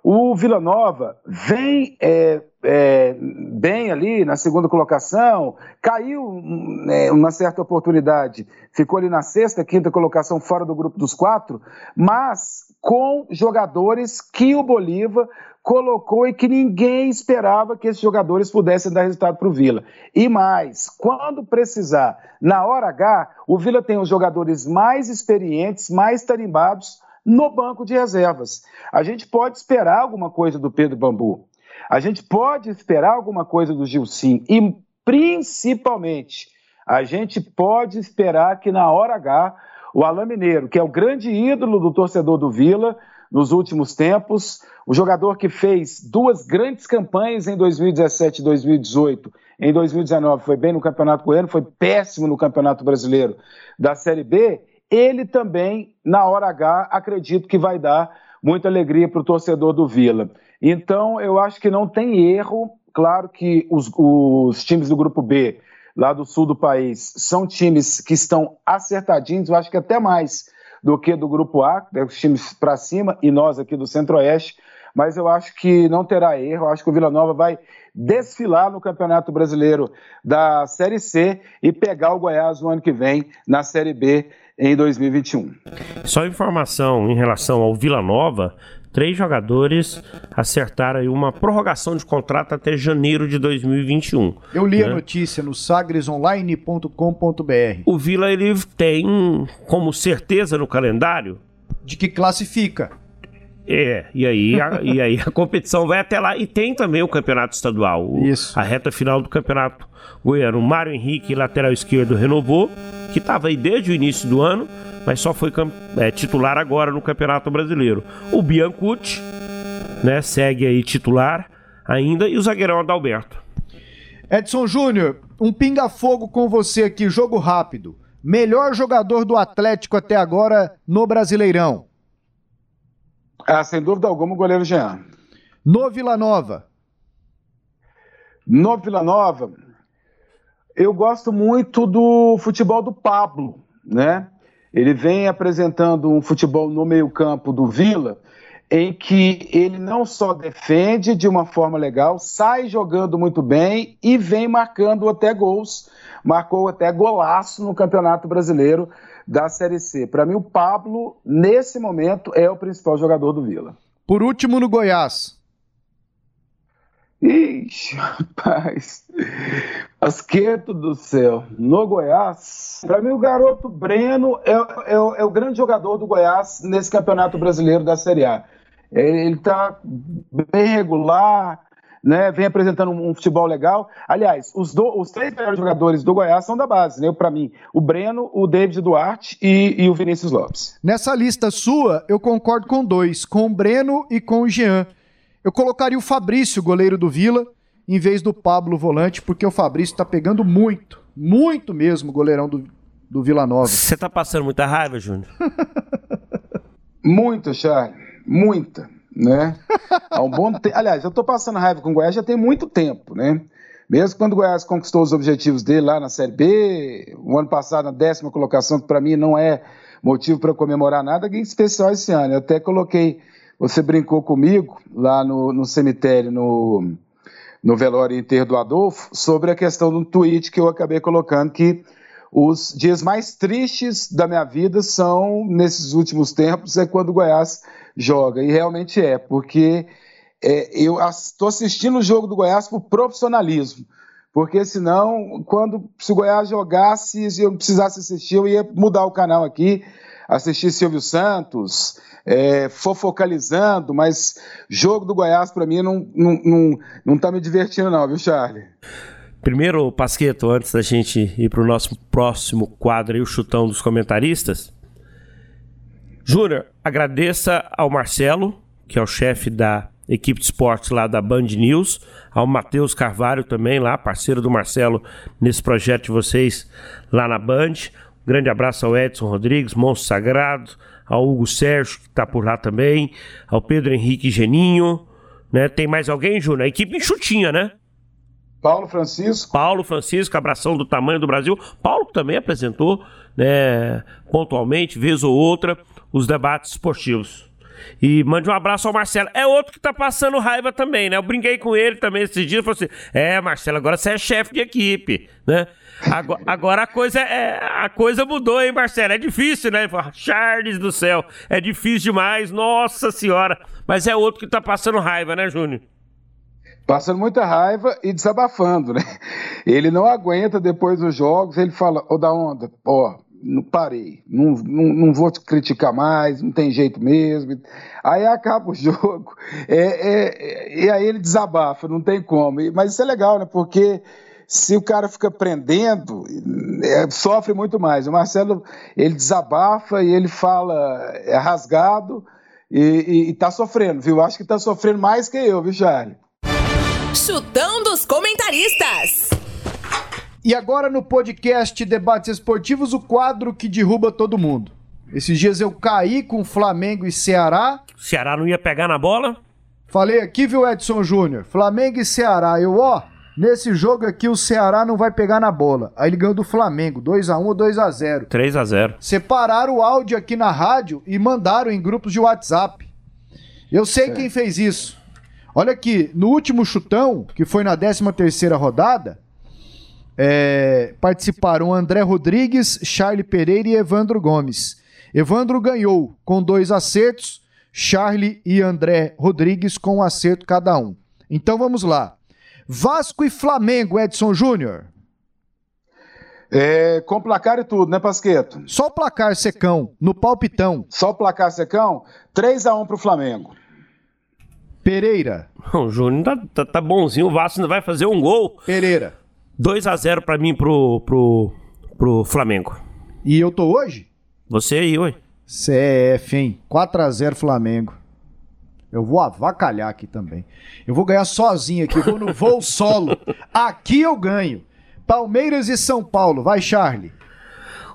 o Vila Nova vem é, é, bem ali na segunda colocação, caiu é, uma certa oportunidade, ficou ali na sexta, quinta colocação fora do grupo dos quatro, mas com jogadores que o Bolívar colocou e que ninguém esperava que esses jogadores pudessem dar resultado para o Vila. E mais, quando precisar, na hora H, o Vila tem os jogadores mais experientes, mais tarimbados no banco de reservas. A gente pode esperar alguma coisa do Pedro Bambu. A gente pode esperar alguma coisa do Gilcim. E, principalmente, a gente pode esperar que na hora H, o Alain Mineiro, que é o grande ídolo do torcedor do Vila, nos últimos tempos. O jogador que fez duas grandes campanhas em 2017 e 2018. Em 2019 foi bem no Campeonato Goiano, foi péssimo no Campeonato Brasileiro da Série B. Ele também, na hora H, acredito que vai dar muita alegria para o torcedor do Vila. Então, eu acho que não tem erro. Claro que os, os times do Grupo B, lá do sul do país, são times que estão acertadinhos, eu acho que até mais do que do Grupo A, né, os times para cima, e nós aqui do Centro-Oeste. Mas eu acho que não terá erro, eu acho que o Vila Nova vai desfilar no Campeonato Brasileiro da Série C e pegar o Goiás no ano que vem na Série B em 2021. Só informação em relação ao Vila Nova, três jogadores acertaram uma prorrogação de contrato até janeiro de 2021. Eu li né? a notícia no sagresonline.com.br. O Vila ele tem como certeza no calendário de que classifica. É, e aí, a, e aí a competição vai até lá. E tem também o campeonato estadual. O, Isso. A reta final do campeonato goiano. O Mário Henrique, lateral esquerdo, renovou, que estava aí desde o início do ano mas só foi é, titular agora no Campeonato Brasileiro. O Biancucci, né, segue aí titular ainda, e o zagueirão Adalberto. Edson Júnior, um pinga-fogo com você aqui, jogo rápido. Melhor jogador do Atlético até agora no Brasileirão? Ah, sem dúvida alguma, o goleiro Jean. No Vila Nova? No Vila Nova, eu gosto muito do futebol do Pablo, né? Ele vem apresentando um futebol no meio-campo do Vila, em que ele não só defende de uma forma legal, sai jogando muito bem e vem marcando até gols. Marcou até golaço no Campeonato Brasileiro da Série C. Para mim, o Pablo, nesse momento, é o principal jogador do Vila. Por último, no Goiás. Ixi, rapaz. Asqueto do céu. No Goiás, para mim o garoto Breno é, é, é, o grande jogador do Goiás nesse campeonato brasileiro da Série A. Ele está bem regular, né? Vem apresentando um, futebol legal. Aliás, os, do, os, três melhores jogadores do Goiás são da base, né? Para mim, o Breno, o David Duarte e, e o Vinícius Lopes. Nessa lista sua, eu concordo com dois, com o Breno e com o Jean. Eu colocaria o Fabrício, goleiro do Vila, em vez do Pablo volante, porque o Fabrício está pegando muito, muito mesmo, goleirão do, do Vila Nova. Você tá passando muita raiva, Júnior? *laughs* Muita, Charlie. Muita, né? Há um bom te... Aliás, eu tô passando raiva com o Goiás já tem muito tempo, né? Mesmo quando o Goiás conquistou os objetivos dele lá na Série B, o ano passado na décima colocação, que para mim não é motivo para comemorar nada, em especial esse ano. Eu até coloquei, você brincou comigo lá no, no cemitério, no, no velório inteiro do Adolfo, sobre a questão do tweet que eu acabei colocando, que os dias mais tristes da minha vida são, nesses últimos tempos, é quando o Goiás joga. E realmente é, porque é, eu estou assistindo o jogo do Goiás por profissionalismo. Porque senão, quando se o Goiás jogasse e eu precisasse assistir, eu ia mudar o canal aqui, assistir Silvio Santos, é, fofocalizando, mas jogo do Goiás para mim não, não, não, não tá me divertindo, não, viu, Charlie? Primeiro, Pasqueto, antes da gente ir para o nosso próximo quadro aí, o chutão dos comentaristas. Júnior, agradeça ao Marcelo, que é o chefe da equipe de esportes lá da Band News, ao Matheus Carvalho também lá, parceiro do Marcelo nesse projeto de vocês lá na Band. Um grande abraço ao Edson Rodrigues, Monstro Sagrado, ao Hugo Sérgio, que está por lá também, ao Pedro Henrique Geninho, né? Tem mais alguém, Júnior? A equipe enxutinha, né? Paulo Francisco. Paulo Francisco, abração do tamanho do Brasil. Paulo também apresentou, né, pontualmente, vez ou outra, os debates esportivos. E mande um abraço ao Marcelo. É outro que tá passando raiva também, né? Eu brinquei com ele também esses dias. Falei assim: é, Marcelo, agora você é chefe de equipe, né? Agora, agora, a, coisa é, a coisa mudou, hein, Marcelo? É difícil, né? Charles do céu, é difícil demais, nossa senhora. Mas é outro que tá passando raiva, né, Júnior? Passando muita raiva e desabafando, né? *laughs* Ele não aguenta depois dos jogos, ele fala, ô da onda, ó, parei, não, não, não, vou te criticar mais, não tem jeito mesmo. Aí acaba o *laughs* jogo, é, é, e aí ele desabafa, não tem como. Mas isso é legal, né? Porque se o cara fica prendendo, é, sofre muito mais. O Marcelo, ele desabafa e ele fala, é rasgado e, e, e tá sofrendo, viu? Acho que tá sofrendo mais que eu, viu, Charlie? Chutão dos comentaristas. E agora no podcast Debates Esportivos, o quadro que derruba todo mundo. Esses dias eu caí com Flamengo e Ceará. Ceará não ia pegar na bola? Falei aqui, viu, Edson Júnior? Flamengo e Ceará. Eu, ó, nesse jogo aqui o Ceará não vai pegar na bola. Aí ele ganhou do Flamengo, 2x1 ou 2x0. 3x0. Separaram o áudio aqui na rádio e mandaram em grupos de WhatsApp. Eu sei é. quem fez isso. Olha aqui, no último chutão, que foi na 13 terceira rodada, é, participaram André Rodrigues, Charlie Pereira e Evandro Gomes. Evandro ganhou com dois acertos, Charlie e André Rodrigues com um acerto cada um. Então vamos lá. Vasco e Flamengo, Edson Júnior. É, com placar e tudo, né, Pasqueto? Só o placar secão, no palpitão. Só o placar secão? 3x1 pro Flamengo. Pereira. O Júnior tá, tá, tá bonzinho, o Vasco ainda vai fazer um gol. Pereira. 2 a 0 para mim pro, pro, pro Flamengo. E eu tô hoje? Você aí, oi. CF, hein? 4 a 0 Flamengo. Eu vou avacalhar aqui também. Eu vou ganhar sozinho aqui, vou no voo *laughs* solo. Aqui eu ganho. Palmeiras e São Paulo. Vai, Charlie.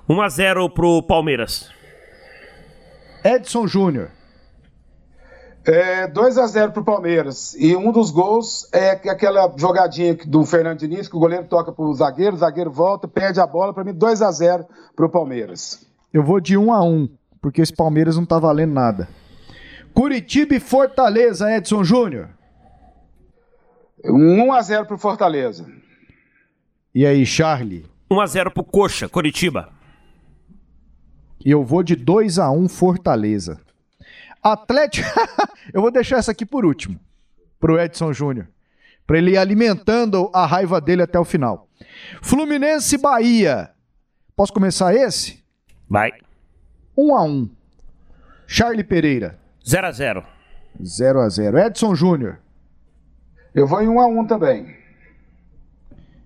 1 a 0 pro Palmeiras. Edson Júnior. É, 2 a 0 para o Palmeiras. E um dos gols é aquela jogadinha do Fernando Diniz, que o goleiro toca para o zagueiro, o zagueiro volta, perde a bola. Para mim, 2 a 0 para o Palmeiras. Eu vou de 1 a 1 porque esse Palmeiras não tá valendo nada. Curitiba e Fortaleza, Edson Júnior. 1 a 0 para o Fortaleza. E aí, Charlie? 1 a 0 para o Coxa, Curitiba. E eu vou de 2 a 1 Fortaleza. Atlético. *laughs* eu vou deixar essa aqui por último, pro Edson Júnior. Pra ele ir alimentando a raiva dele até o final. Fluminense Bahia. Posso começar esse? Vai. 1 um a 1 um. Charlie Pereira. 0 a 0 0 a 0 Edson Júnior. Eu vou em 1 um a 1 também.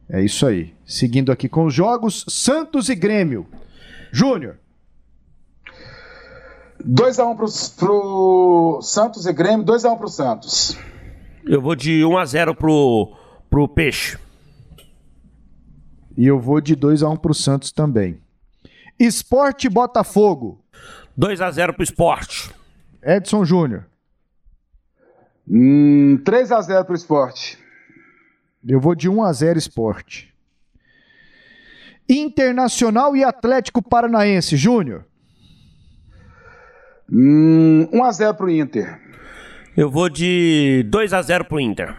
É isso aí. Seguindo aqui com os jogos, Santos e Grêmio. Júnior. 2x1 pro, pro Santos e Grêmio, 2x1 pro Santos. Eu vou de 1x0 pro, pro Peixe. E eu vou de 2x1 pro Santos também. Esporte Botafogo. 2 a 0 pro esporte. Edson Júnior. Hum, 3 a 0 pro esporte. Eu vou de 1 a 0 esporte. Internacional e Atlético Paranaense, Júnior. Hum, 1 a 0 pro Inter. Eu vou de 2 a 0 pro Inter.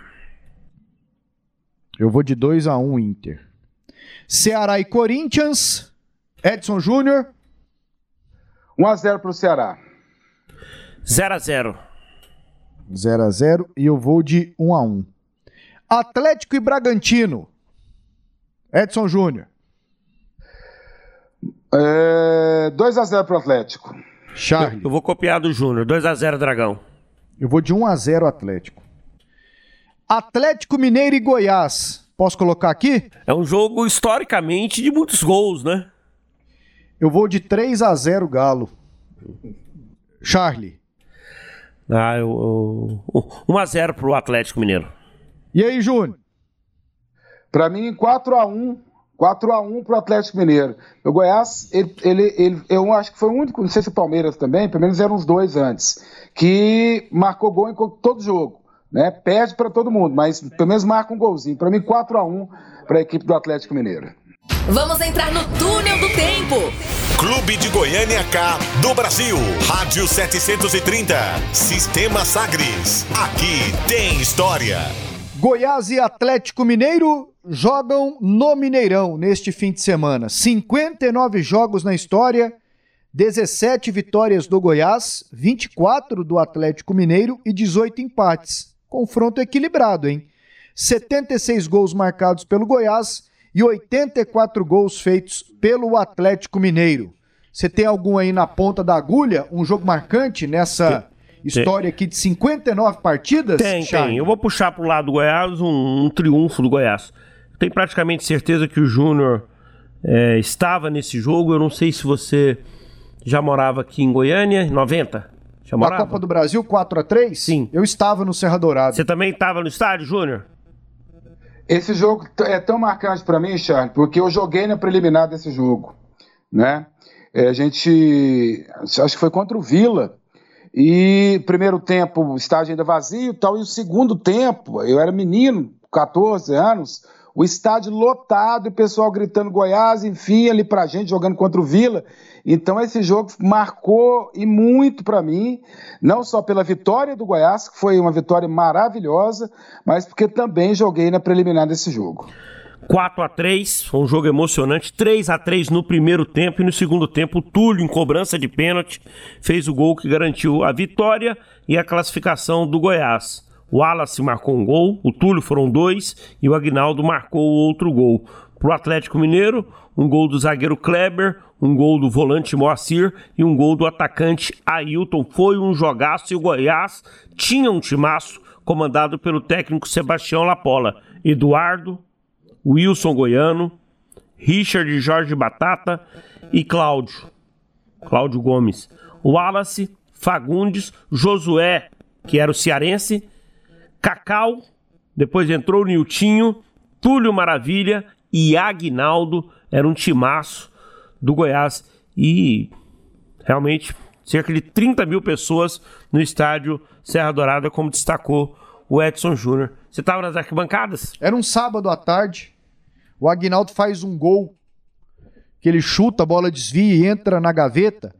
Eu vou de 2 a 1 Inter. Ceará e Corinthians. Edson Júnior. 1 a 0 pro Ceará. 0 a 0. 0 a 0 e eu vou de 1 a 1. Atlético e Bragantino. Edson Júnior. É, 2 a 0 pro Atlético. Charlie. Eu, eu vou copiar do Júnior. 2 a 0 Dragão. Eu vou de 1 a 0 Atlético. Atlético Mineiro e Goiás. Posso colocar aqui? É um jogo historicamente de muitos gols, né? Eu vou de 3 a 0 Galo. Charlie. Ah, eu, eu, 1 a 0 pro Atlético Mineiro. E aí, Júnior? Para mim, 4 a 1 4 a 1 pro Atlético Mineiro. O Goiás, ele, ele, ele, eu acho que foi o único, não sei se o Palmeiras também, pelo menos eram os dois antes, que marcou gol em todo jogo. Né? Perde para todo mundo, mas pelo menos marca um golzinho. Para mim, 4 a 1 para a equipe do Atlético Mineiro. Vamos entrar no túnel do tempo. Clube de Goiânia K do Brasil. Rádio 730. Sistema Sagres. Aqui tem história. Goiás e Atlético Mineiro jogam no Mineirão neste fim de semana. 59 jogos na história, 17 vitórias do Goiás, 24 do Atlético Mineiro e 18 empates. Confronto equilibrado, hein? 76 gols marcados pelo Goiás e 84 gols feitos pelo Atlético Mineiro. Você tem algum aí na ponta da agulha, um jogo marcante nessa história aqui de 59 partidas? Tem, tem. Eu vou puxar pro lado do Goiás um, um triunfo do Goiás. Tenho praticamente certeza que o Júnior é, estava nesse jogo. Eu não sei se você já morava aqui em Goiânia, em 90. Já Na Copa do Brasil, 4 a 3 Sim. Eu estava no Serra Dourada. Você também estava no estádio, Júnior? Esse jogo é tão marcante para mim, Charles, porque eu joguei na preliminar desse jogo, né? É, a gente, acho que foi contra o Vila, e primeiro tempo o estádio ainda vazio e tal, e o segundo tempo, eu era menino, 14 anos, o estádio lotado e o pessoal gritando Goiás, enfim, ali pra gente jogando contra o Vila. Então esse jogo marcou e muito para mim, não só pela vitória do Goiás, que foi uma vitória maravilhosa, mas porque também joguei na preliminar desse jogo. 4 a 3 foi um jogo emocionante, 3 a 3 no primeiro tempo e no segundo tempo o Túlio em cobrança de pênalti fez o gol que garantiu a vitória e a classificação do Goiás. O Wallace marcou um gol, o Túlio foram dois e o Agnaldo marcou outro gol. Para o Atlético Mineiro, um gol do zagueiro Kleber, um gol do volante Moacir e um gol do atacante Ailton. Foi um jogaço e o Goiás tinha um timaço comandado pelo técnico Sebastião Lapola. Eduardo, Wilson Goiano, Richard Jorge Batata e Cláudio. Cláudio Gomes. Wallace, Fagundes, Josué, que era o cearense, Cacau, depois entrou o Niltinho, Túlio Maravilha e Agnaldo, era um timaço do Goiás e realmente cerca de 30 mil pessoas no estádio Serra Dourada, como destacou o Edson Júnior. Você estava nas arquibancadas? Era um sábado à tarde, o Agnaldo faz um gol que ele chuta, a bola desvia e entra na gaveta.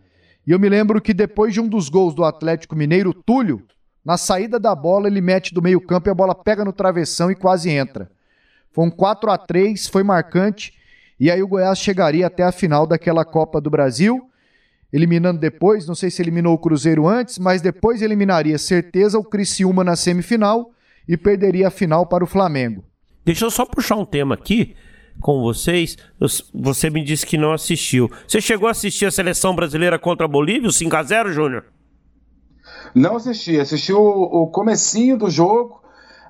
E eu me lembro que depois de um dos gols do Atlético Mineiro, Túlio, na saída da bola, ele mete do meio-campo e a bola pega no travessão e quase entra. Foi um 4 a 3 foi marcante. E aí o Goiás chegaria até a final daquela Copa do Brasil, eliminando depois, não sei se eliminou o Cruzeiro antes, mas depois eliminaria certeza o Criciúma na semifinal e perderia a final para o Flamengo. Deixa eu só puxar um tema aqui com vocês. Você me disse que não assistiu. Você chegou a assistir a seleção brasileira contra a Bolívia, o 5 a 0 Júnior? Não assisti, assisti o, o comecinho do jogo,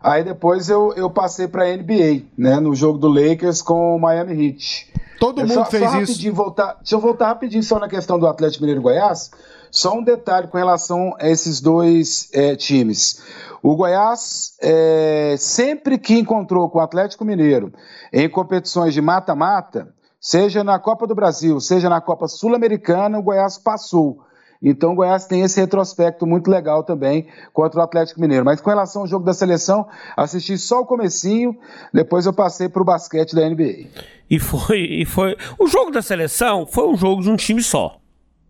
aí depois eu, eu passei para NBA, né, no jogo do Lakers com o Miami Heat. Todo mundo só, fez só isso. Voltar, deixa eu voltar rapidinho só na questão do Atlético Mineiro Goiás. Só um detalhe com relação a esses dois é, times. O Goiás, é, sempre que encontrou com o Atlético Mineiro em competições de mata-mata, seja na Copa do Brasil, seja na Copa Sul-Americana, o Goiás passou. Então o Goiás tem esse retrospecto muito legal também contra o Atlético Mineiro. Mas com relação ao jogo da seleção, assisti só o comecinho, depois eu passei para o basquete da NBA. E foi, e foi. O jogo da seleção foi um jogo de um time só.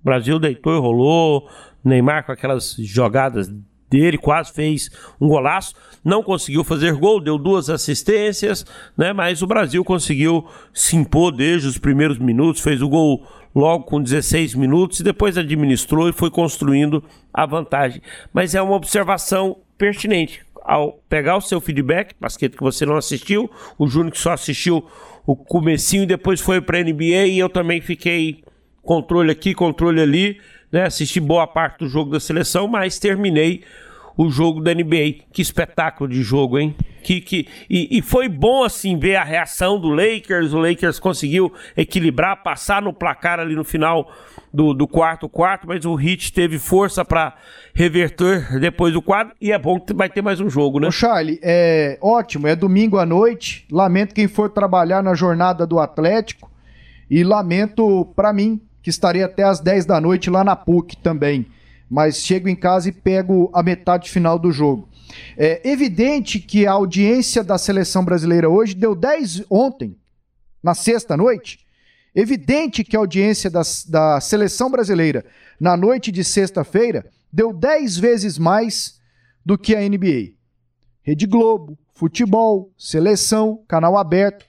O Brasil deitou e rolou, Neymar com aquelas jogadas dele, quase fez um golaço, não conseguiu fazer gol, deu duas assistências, né? Mas o Brasil conseguiu se impor desde os primeiros minutos, fez o gol logo com 16 minutos e depois administrou e foi construindo a vantagem. Mas é uma observação pertinente. Ao pegar o seu feedback, basquete que você não assistiu, o Júnior que só assistiu o comecinho e depois foi para a NBA e eu também fiquei controle aqui, controle ali, né? Assisti boa parte do jogo da seleção, mas terminei o jogo da NBA. Que espetáculo de jogo, hein? Que, que, e, e, foi bom assim ver a reação do Lakers. O Lakers conseguiu equilibrar, passar no placar ali no final do, do quarto quarto, mas o Heat teve força para reverter depois do quadro. E é bom que vai ter mais um jogo, né? Ô Charlie, é ótimo. É domingo à noite. Lamento quem for trabalhar na jornada do Atlético. E lamento para mim, que estarei até às 10 da noite lá na PUC também mas chego em casa e pego a metade final do jogo. É evidente que a audiência da seleção brasileira hoje deu 10 ontem, na sexta noite. Evidente que a audiência da, da seleção brasileira na noite de sexta-feira deu 10 vezes mais do que a NBA. Rede Globo, futebol, seleção, canal aberto.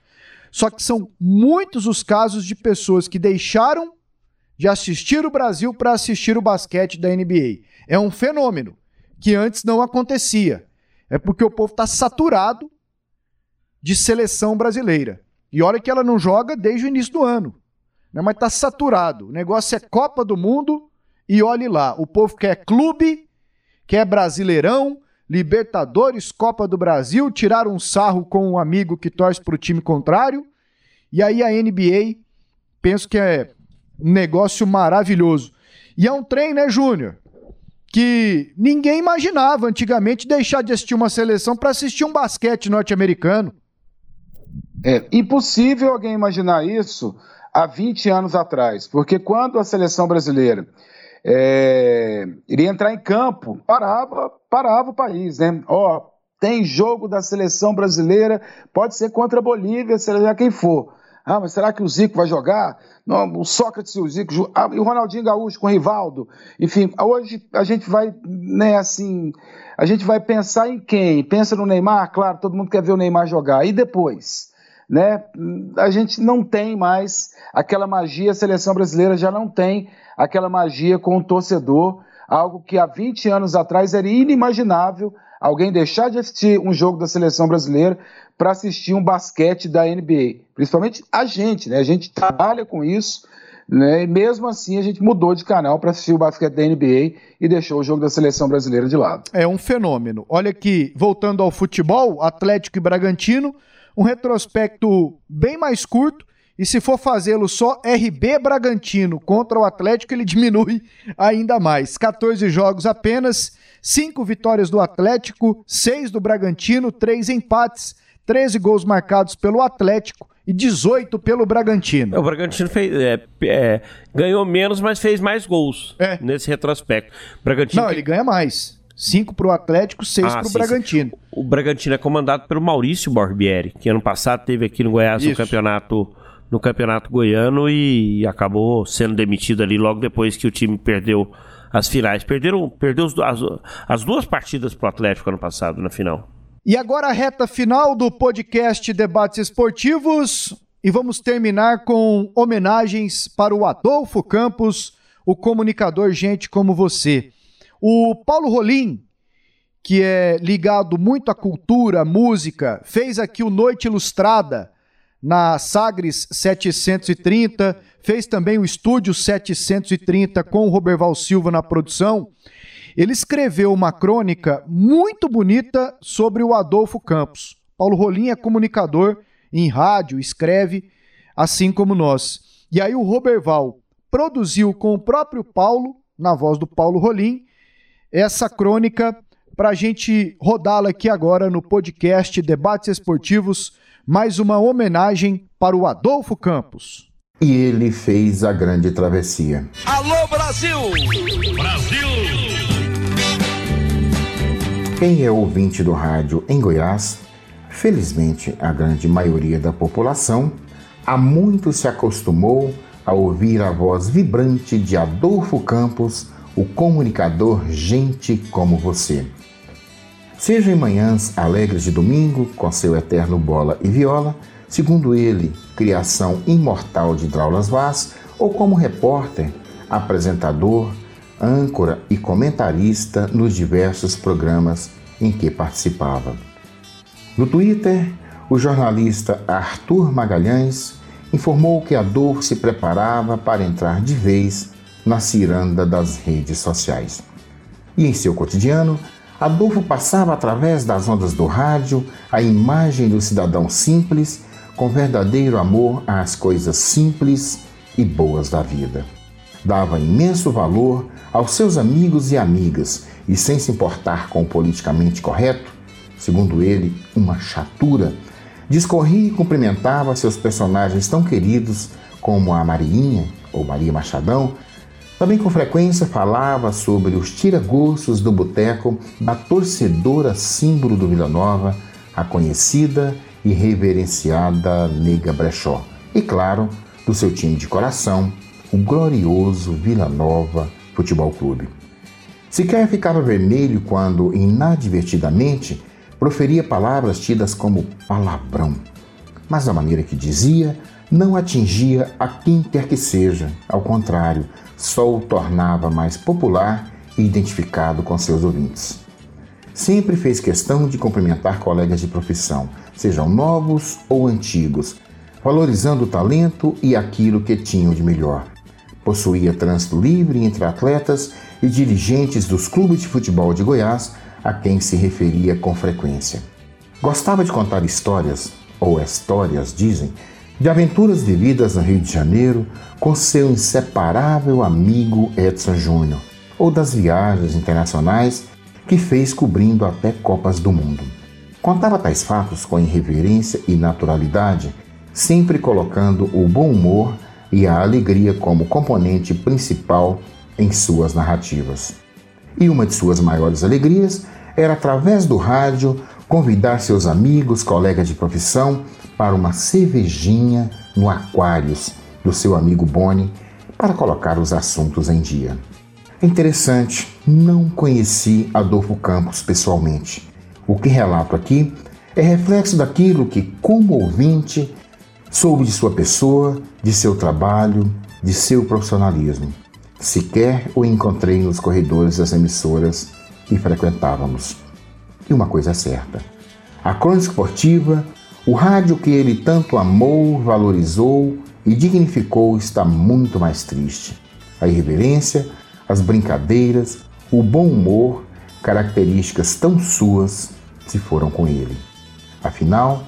Só que são muitos os casos de pessoas que deixaram de assistir o Brasil para assistir o basquete da NBA. É um fenômeno que antes não acontecia. É porque o povo está saturado de seleção brasileira. E olha que ela não joga desde o início do ano. Né? Mas está saturado. O negócio é Copa do Mundo e olhe lá. O povo quer clube, quer brasileirão, Libertadores, Copa do Brasil, tirar um sarro com um amigo que torce para o time contrário. E aí a NBA, penso que é um negócio maravilhoso. E é um trem, né, Júnior? Que ninguém imaginava antigamente deixar de assistir uma seleção para assistir um basquete norte-americano. É impossível alguém imaginar isso há 20 anos atrás, porque quando a seleção brasileira é, iria entrar em campo, parava, parava o país, né? Ó, tem jogo da seleção brasileira, pode ser contra a Bolívia, seja quem for. Ah, mas será que o Zico vai jogar? Não, o Sócrates e o Zico, ah, e o Ronaldinho Gaúcho com o Rivaldo. Enfim, hoje a gente vai, né, assim, a gente vai pensar em quem? Pensa no Neymar, claro, todo mundo quer ver o Neymar jogar. E depois? Né? A gente não tem mais aquela magia, a seleção brasileira já não tem aquela magia com o torcedor, algo que há 20 anos atrás era inimaginável alguém deixar de assistir um jogo da seleção brasileira para assistir um basquete da NBA. Principalmente a gente, né? A gente trabalha com isso, né? E mesmo assim a gente mudou de canal para assistir o basquete da NBA e deixou o jogo da seleção brasileira de lado. É um fenômeno. Olha aqui, voltando ao futebol, Atlético e Bragantino, um retrospecto bem mais curto. E se for fazê-lo só RB Bragantino contra o Atlético, ele *laughs* diminui ainda mais. 14 jogos apenas, 5 vitórias do Atlético, 6 do Bragantino, 3 empates 13 gols marcados pelo Atlético e 18 pelo Bragantino. O Bragantino fez, é, é, ganhou menos, mas fez mais gols é. nesse retrospecto. Bragantino Não, ele ganha mais. 5 para o Atlético, 6 ah, para o Bragantino. O Bragantino é comandado pelo Maurício Barbieri, que ano passado teve aqui no Goiás no campeonato, no campeonato goiano e acabou sendo demitido ali logo depois que o time perdeu as finais. Perderam, perdeu as, as duas partidas para o Atlético ano passado na final. E agora a reta final do podcast Debates Esportivos. E vamos terminar com homenagens para o Adolfo Campos, o comunicador gente como você. O Paulo Rolim, que é ligado muito à cultura, à música, fez aqui o Noite Ilustrada na Sagres 730, fez também o Estúdio 730 com o Roberval Silva na produção. Ele escreveu uma crônica muito bonita sobre o Adolfo Campos. Paulo Rolim é comunicador em rádio, escreve assim como nós. E aí o Roberval produziu com o próprio Paulo, na voz do Paulo Rolim, essa crônica para a gente rodá-la aqui agora no podcast Debates Esportivos, mais uma homenagem para o Adolfo Campos. e ele fez a grande travessia. Alô Brasil! Brasil! Quem é ouvinte do rádio em Goiás, felizmente a grande maioria da população, há muito se acostumou a ouvir a voz vibrante de Adolfo Campos, o comunicador Gente como Você. Seja em manhãs alegres de domingo, com seu eterno bola e viola, segundo ele, criação imortal de Draulas Vaz, ou como repórter, apresentador, âncora e comentarista nos diversos programas em que participava. No Twitter, o jornalista Arthur Magalhães informou que Adolfo se preparava para entrar de vez na ciranda das redes sociais. E em seu cotidiano, Adolfo passava através das ondas do rádio a imagem do cidadão simples, com verdadeiro amor às coisas simples e boas da vida. Dava imenso valor aos seus amigos e amigas e, sem se importar com o politicamente correto, segundo ele, uma chatura, discorria e cumprimentava seus personagens tão queridos como a Mariinha ou Maria Machadão, também com frequência falava sobre os tiragostos do boteco da torcedora símbolo do Vila Nova, a conhecida e reverenciada Nega Brechó. E claro, do seu time de coração, o glorioso Vila Nova Futebol Clube. Sequer ficava vermelho quando, inadvertidamente, proferia palavras tidas como palavrão. Mas da maneira que dizia, não atingia a quem quer que seja. Ao contrário, só o tornava mais popular e identificado com seus ouvintes. Sempre fez questão de cumprimentar colegas de profissão, sejam novos ou antigos, valorizando o talento e aquilo que tinham de melhor. Possuía trânsito livre entre atletas e dirigentes dos clubes de futebol de Goiás, a quem se referia com frequência. Gostava de contar histórias, ou histórias dizem, de aventuras vividas no Rio de Janeiro com seu inseparável amigo Edson Júnior, ou das viagens internacionais que fez cobrindo até Copas do Mundo. Contava tais fatos com irreverência e naturalidade, sempre colocando o bom humor e a alegria como componente principal em suas narrativas. E uma de suas maiores alegrias era, através do rádio, convidar seus amigos, colegas de profissão para uma cervejinha no Aquários do seu amigo Boni para colocar os assuntos em dia. É interessante, não conheci Adolfo Campos pessoalmente. O que relato aqui é reflexo daquilo que, como ouvinte, soube de sua pessoa, de seu trabalho, de seu profissionalismo. Sequer o encontrei nos corredores das emissoras que frequentávamos. E uma coisa é certa: a crônica esportiva o rádio que ele tanto amou, valorizou e dignificou está muito mais triste. A irreverência, as brincadeiras, o bom humor, características tão suas, se foram com ele. Afinal,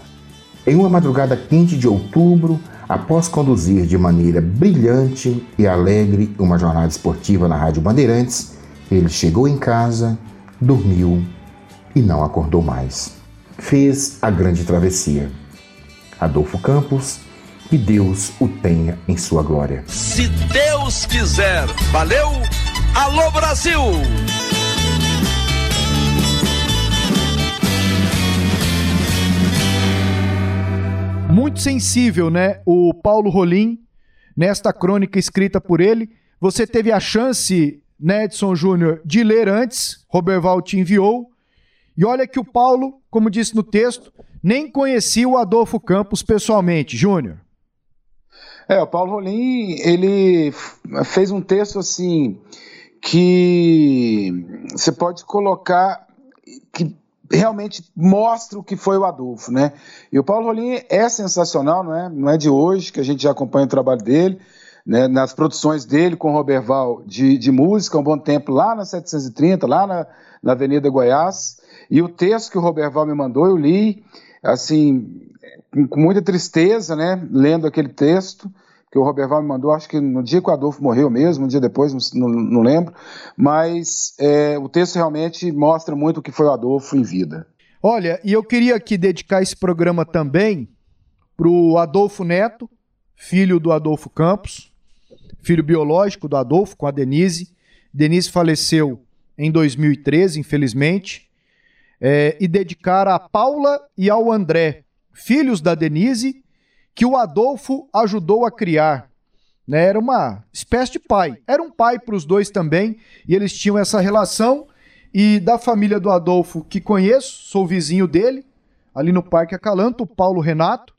em uma madrugada quente de outubro, após conduzir de maneira brilhante e alegre uma jornada esportiva na Rádio Bandeirantes, ele chegou em casa, dormiu e não acordou mais fez a grande travessia. Adolfo Campos, que Deus o tenha em sua glória. Se Deus quiser, valeu! Alô Brasil! Muito sensível, né? O Paulo Rolim, nesta crônica escrita por ele. Você teve a chance, né, Edson Júnior, de ler antes. Roberval te enviou. E olha que o Paulo, como disse no texto, nem conhecia o Adolfo Campos pessoalmente. Júnior. É, o Paulo Rolim, ele fez um texto assim que você pode colocar que realmente mostra o que foi o Adolfo, né? E o Paulo Rolim é sensacional, não é? Não é de hoje que a gente já acompanha o trabalho dele, né? Nas produções dele com o Roberval de, de música, um bom tempo lá na 730, lá na, na Avenida Goiás. E o texto que o Roberval me mandou, eu li, assim, com muita tristeza, né, lendo aquele texto que o Roberval me mandou, acho que no dia que o Adolfo morreu mesmo, um dia depois, não, não lembro, mas é, o texto realmente mostra muito o que foi o Adolfo em vida. Olha, e eu queria aqui dedicar esse programa também para o Adolfo Neto, filho do Adolfo Campos, filho biológico do Adolfo, com a Denise. Denise faleceu em 2013, infelizmente. É, e dedicar a Paula e ao André, filhos da Denise, que o Adolfo ajudou a criar. Né? Era uma espécie de pai. Era um pai para os dois também, e eles tinham essa relação. E da família do Adolfo, que conheço, sou vizinho dele, ali no Parque Acalanto, o Paulo Renato,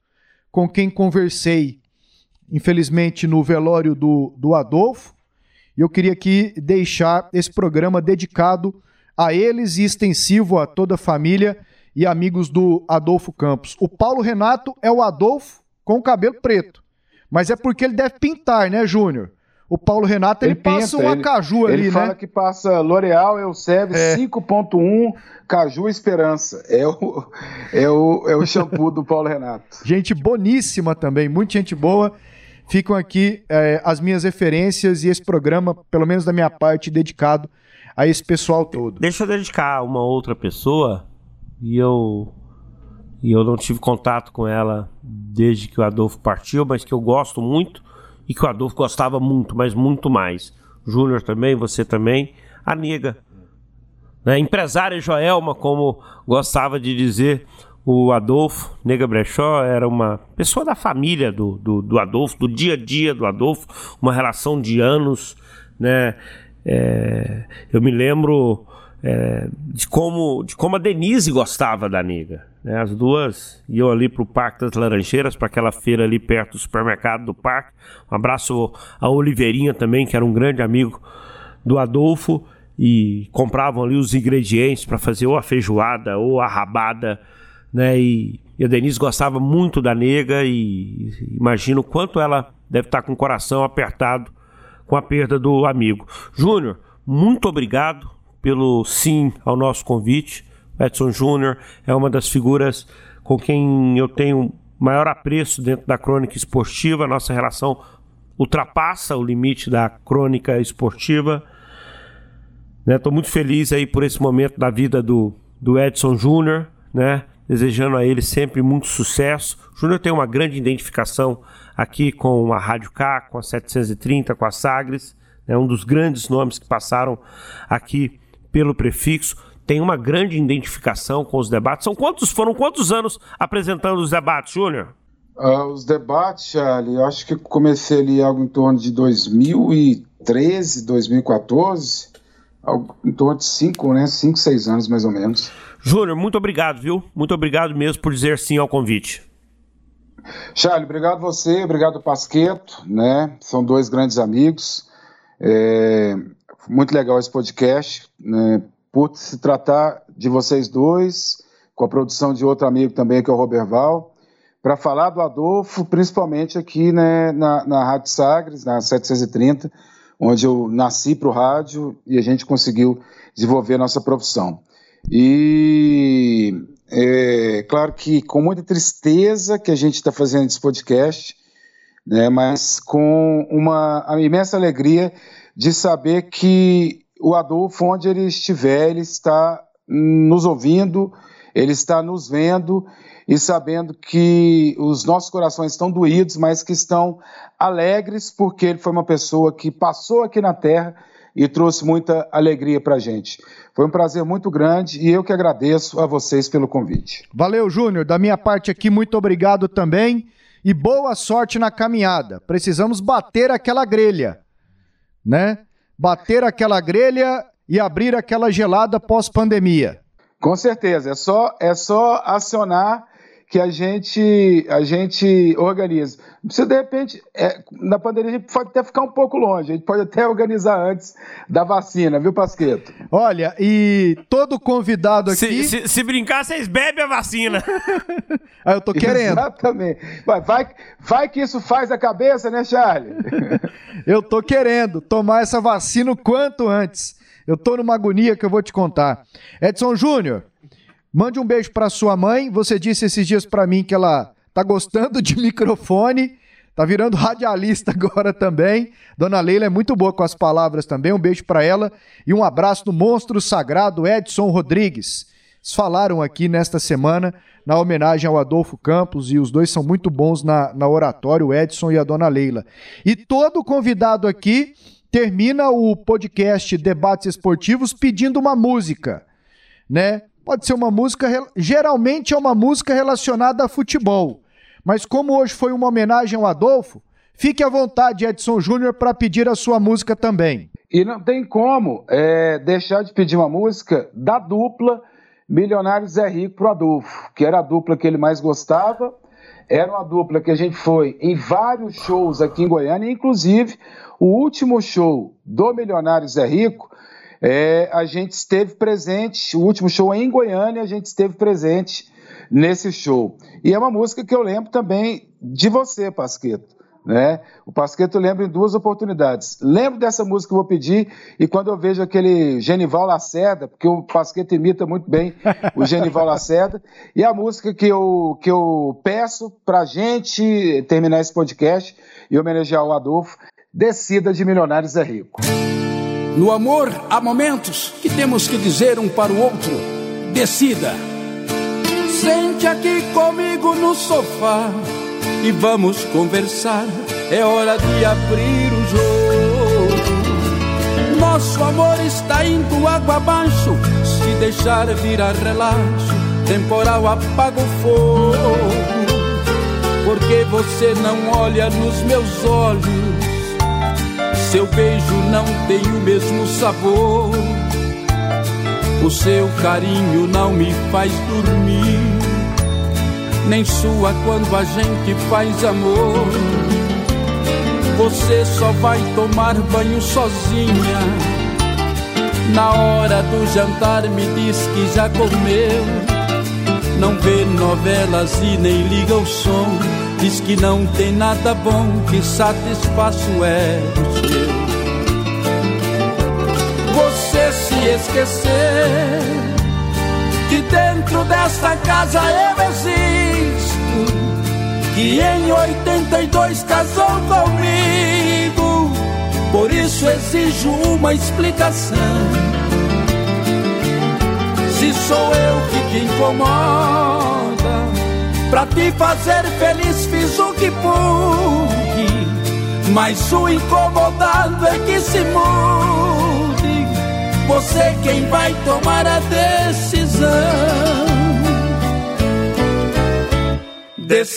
com quem conversei, infelizmente, no velório do, do Adolfo. E eu queria aqui deixar esse programa dedicado a eles e extensivo a toda a família e amigos do Adolfo Campos. O Paulo Renato é o Adolfo com o cabelo preto. Mas é porque ele deve pintar, né, Júnior? O Paulo Renato, ele, ele passa pinta, um acaju ele, ali, ele né? Ele fala que passa L'Oreal, Eusébio, é. 5.1, Caju Esperança. É o, é, o, é o shampoo do Paulo Renato. *laughs* Gente boníssima também, muita gente boa. Ficam aqui é, as minhas referências e esse programa, pelo menos da minha parte, dedicado a esse pessoal todo. Deixa eu dedicar uma outra pessoa e eu e eu não tive contato com ela desde que o Adolfo partiu, mas que eu gosto muito e que o Adolfo gostava muito, mas muito mais. Júnior também, você também, a nega. Né? Empresária Joelma, como gostava de dizer o Adolfo, Nega Brechó, era uma pessoa da família do, do, do Adolfo, do dia a dia do Adolfo, uma relação de anos, né? É, eu me lembro é, de, como, de como a Denise gostava da nega. Né? As duas iam ali para o Parque das Laranjeiras, para aquela feira ali perto do supermercado do parque. Um abraço a Oliveirinha também, que era um grande amigo do Adolfo, e compravam ali os ingredientes para fazer ou a feijoada ou a rabada. Né? E, e a Denise gostava muito da nega, e imagino o quanto ela deve estar com o coração apertado com a perda do amigo. Júnior, muito obrigado pelo sim ao nosso convite. Edson Júnior é uma das figuras com quem eu tenho maior apreço dentro da crônica esportiva. Nossa relação ultrapassa o limite da crônica esportiva. Estou né? muito feliz aí por esse momento da vida do, do Edson Júnior, né? desejando a ele sempre muito sucesso. O Júnior tem uma grande identificação aqui com a Rádio K, com a 730, com a Sagres, é né? um dos grandes nomes que passaram aqui pelo prefixo, tem uma grande identificação com os debates. São quantos foram quantos anos apresentando os debates, Júnior? Uh, os debates, Charlie, eu acho que comecei ali algo em torno de 2013, 2014, algo em torno de 5, né? 5, 6 anos mais ou menos. Júnior, muito obrigado, viu? Muito obrigado mesmo por dizer sim ao convite. Charlie, obrigado você, obrigado Pasqueto, né? São dois grandes amigos. É, muito legal esse podcast, né, por se tratar de vocês dois, com a produção de outro amigo também, que é o Robert Val, para falar do Adolfo, principalmente aqui né, na, na Rádio Sagres, na 730, onde eu nasci para o rádio e a gente conseguiu desenvolver a nossa profissão. E é claro que com muita tristeza que a gente está fazendo esse podcast, né, mas com uma imensa alegria de saber que o Adolfo, onde ele estiver, ele está nos ouvindo, ele está nos vendo e sabendo que os nossos corações estão doídos, mas que estão alegres porque ele foi uma pessoa que passou aqui na Terra e trouxe muita alegria para a gente. Foi um prazer muito grande e eu que agradeço a vocês pelo convite. Valeu, Júnior. Da minha parte aqui, muito obrigado também e boa sorte na caminhada. Precisamos bater aquela grelha né? Bater aquela grelha e abrir aquela gelada pós-pandemia. Com certeza, é só é só acionar que a gente a gente organiza. Se de repente, é, na pandemia a gente pode até ficar um pouco longe, a gente pode até organizar antes da vacina, viu, Pasqueto? Olha, e todo convidado aqui. Se, se, se brincar, vocês bebem a vacina. *laughs* ah, eu tô querendo. Exatamente. Vai, vai, vai que isso faz a cabeça, né, Charlie? *laughs* eu tô querendo tomar essa vacina o quanto antes. Eu tô numa agonia que eu vou te contar. Edson Júnior, Mande um beijo para sua mãe. Você disse esses dias para mim que ela tá gostando de *laughs* microfone. Tá virando radialista agora também. Dona Leila é muito boa com as palavras também. Um beijo para ela e um abraço do monstro sagrado Edson Rodrigues. falaram aqui nesta semana na homenagem ao Adolfo Campos e os dois são muito bons na, na oratória, o Edson e a dona Leila. E todo convidado aqui termina o podcast Debates Esportivos pedindo uma música, né? Pode ser uma música, geralmente é uma música relacionada a futebol. Mas como hoje foi uma homenagem ao Adolfo, fique à vontade, Edson Júnior, para pedir a sua música também. E não tem como é, deixar de pedir uma música da dupla Milionários é Rico pro Adolfo, que era a dupla que ele mais gostava. Era uma dupla que a gente foi em vários shows aqui em Goiânia, inclusive o último show do Milionários é Rico é, a gente esteve presente, o último show em Goiânia, a gente esteve presente nesse show. E é uma música que eu lembro também de você, Pasqueto. Né? O Pasqueto lembra em duas oportunidades. Lembro dessa música que eu vou pedir e quando eu vejo aquele Genival Lacerda, porque o Pasqueto imita muito bem o Genival Lacerda, *laughs* e a música que eu, que eu peço pra gente terminar esse podcast e homenagear o Adolfo, Descida de Milionários é Rico. No amor, há momentos que temos que dizer um para o outro: decida. Sente aqui comigo no sofá e vamos conversar. É hora de abrir o jogo. Nosso amor está indo água abaixo. Se deixar virar relaxo, temporal apaga o fogo. Porque você não olha nos meus olhos seu beijo não tem o mesmo sabor. O seu carinho não me faz dormir, nem sua quando a gente faz amor. Você só vai tomar banho sozinha. Na hora do jantar me diz que já comeu. Não vê novelas e nem liga o som. Diz que não tem nada bom que satisfaça o esquecer que dentro desta casa eu existo. Que em 82 casou comigo. Por isso exijo uma explicação. Se sou eu que te incomoda Pra te fazer feliz fiz o que pude Mas o incomodado é que se mude Você quem vai tomar a decisão. Decida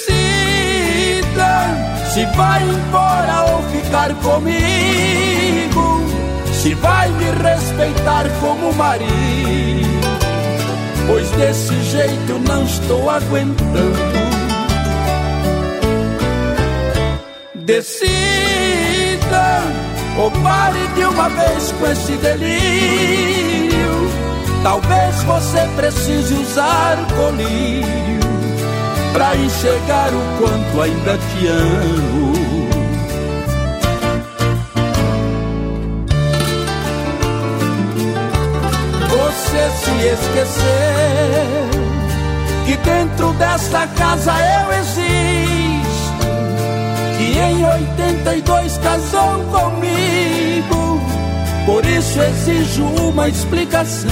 se vai embora ou ficar comigo. Se vai me respeitar como marido. Pois desse jeito não estou aguentando. Decida ou pare de uma vez com esse delírio. Talvez você precise usar colírio para enxergar o quanto ainda te amo. você se esquecer que dentro desta casa eu existo, em 82 casou comigo, por isso exijo uma explicação.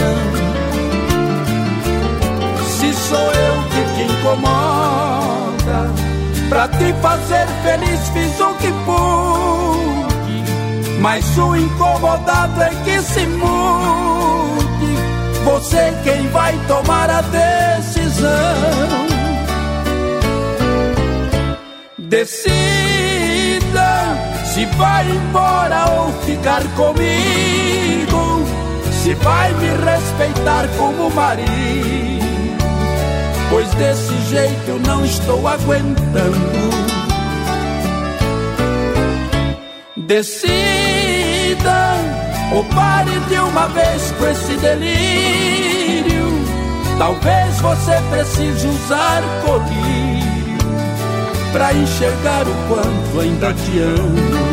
Se sou eu que te incomoda, pra te fazer feliz fiz o que pude, mas o incomodado é que se muda você quem vai tomar a decisão. Decida se vai embora ou ficar comigo, se vai me respeitar como marido, pois desse jeito eu não estou aguentando. Decida ou pare de uma vez com esse delírio. Talvez você precise usar colírio para enxergar o quanto ainda te amo.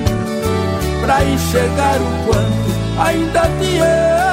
para enxergar o quanto ainda te amo.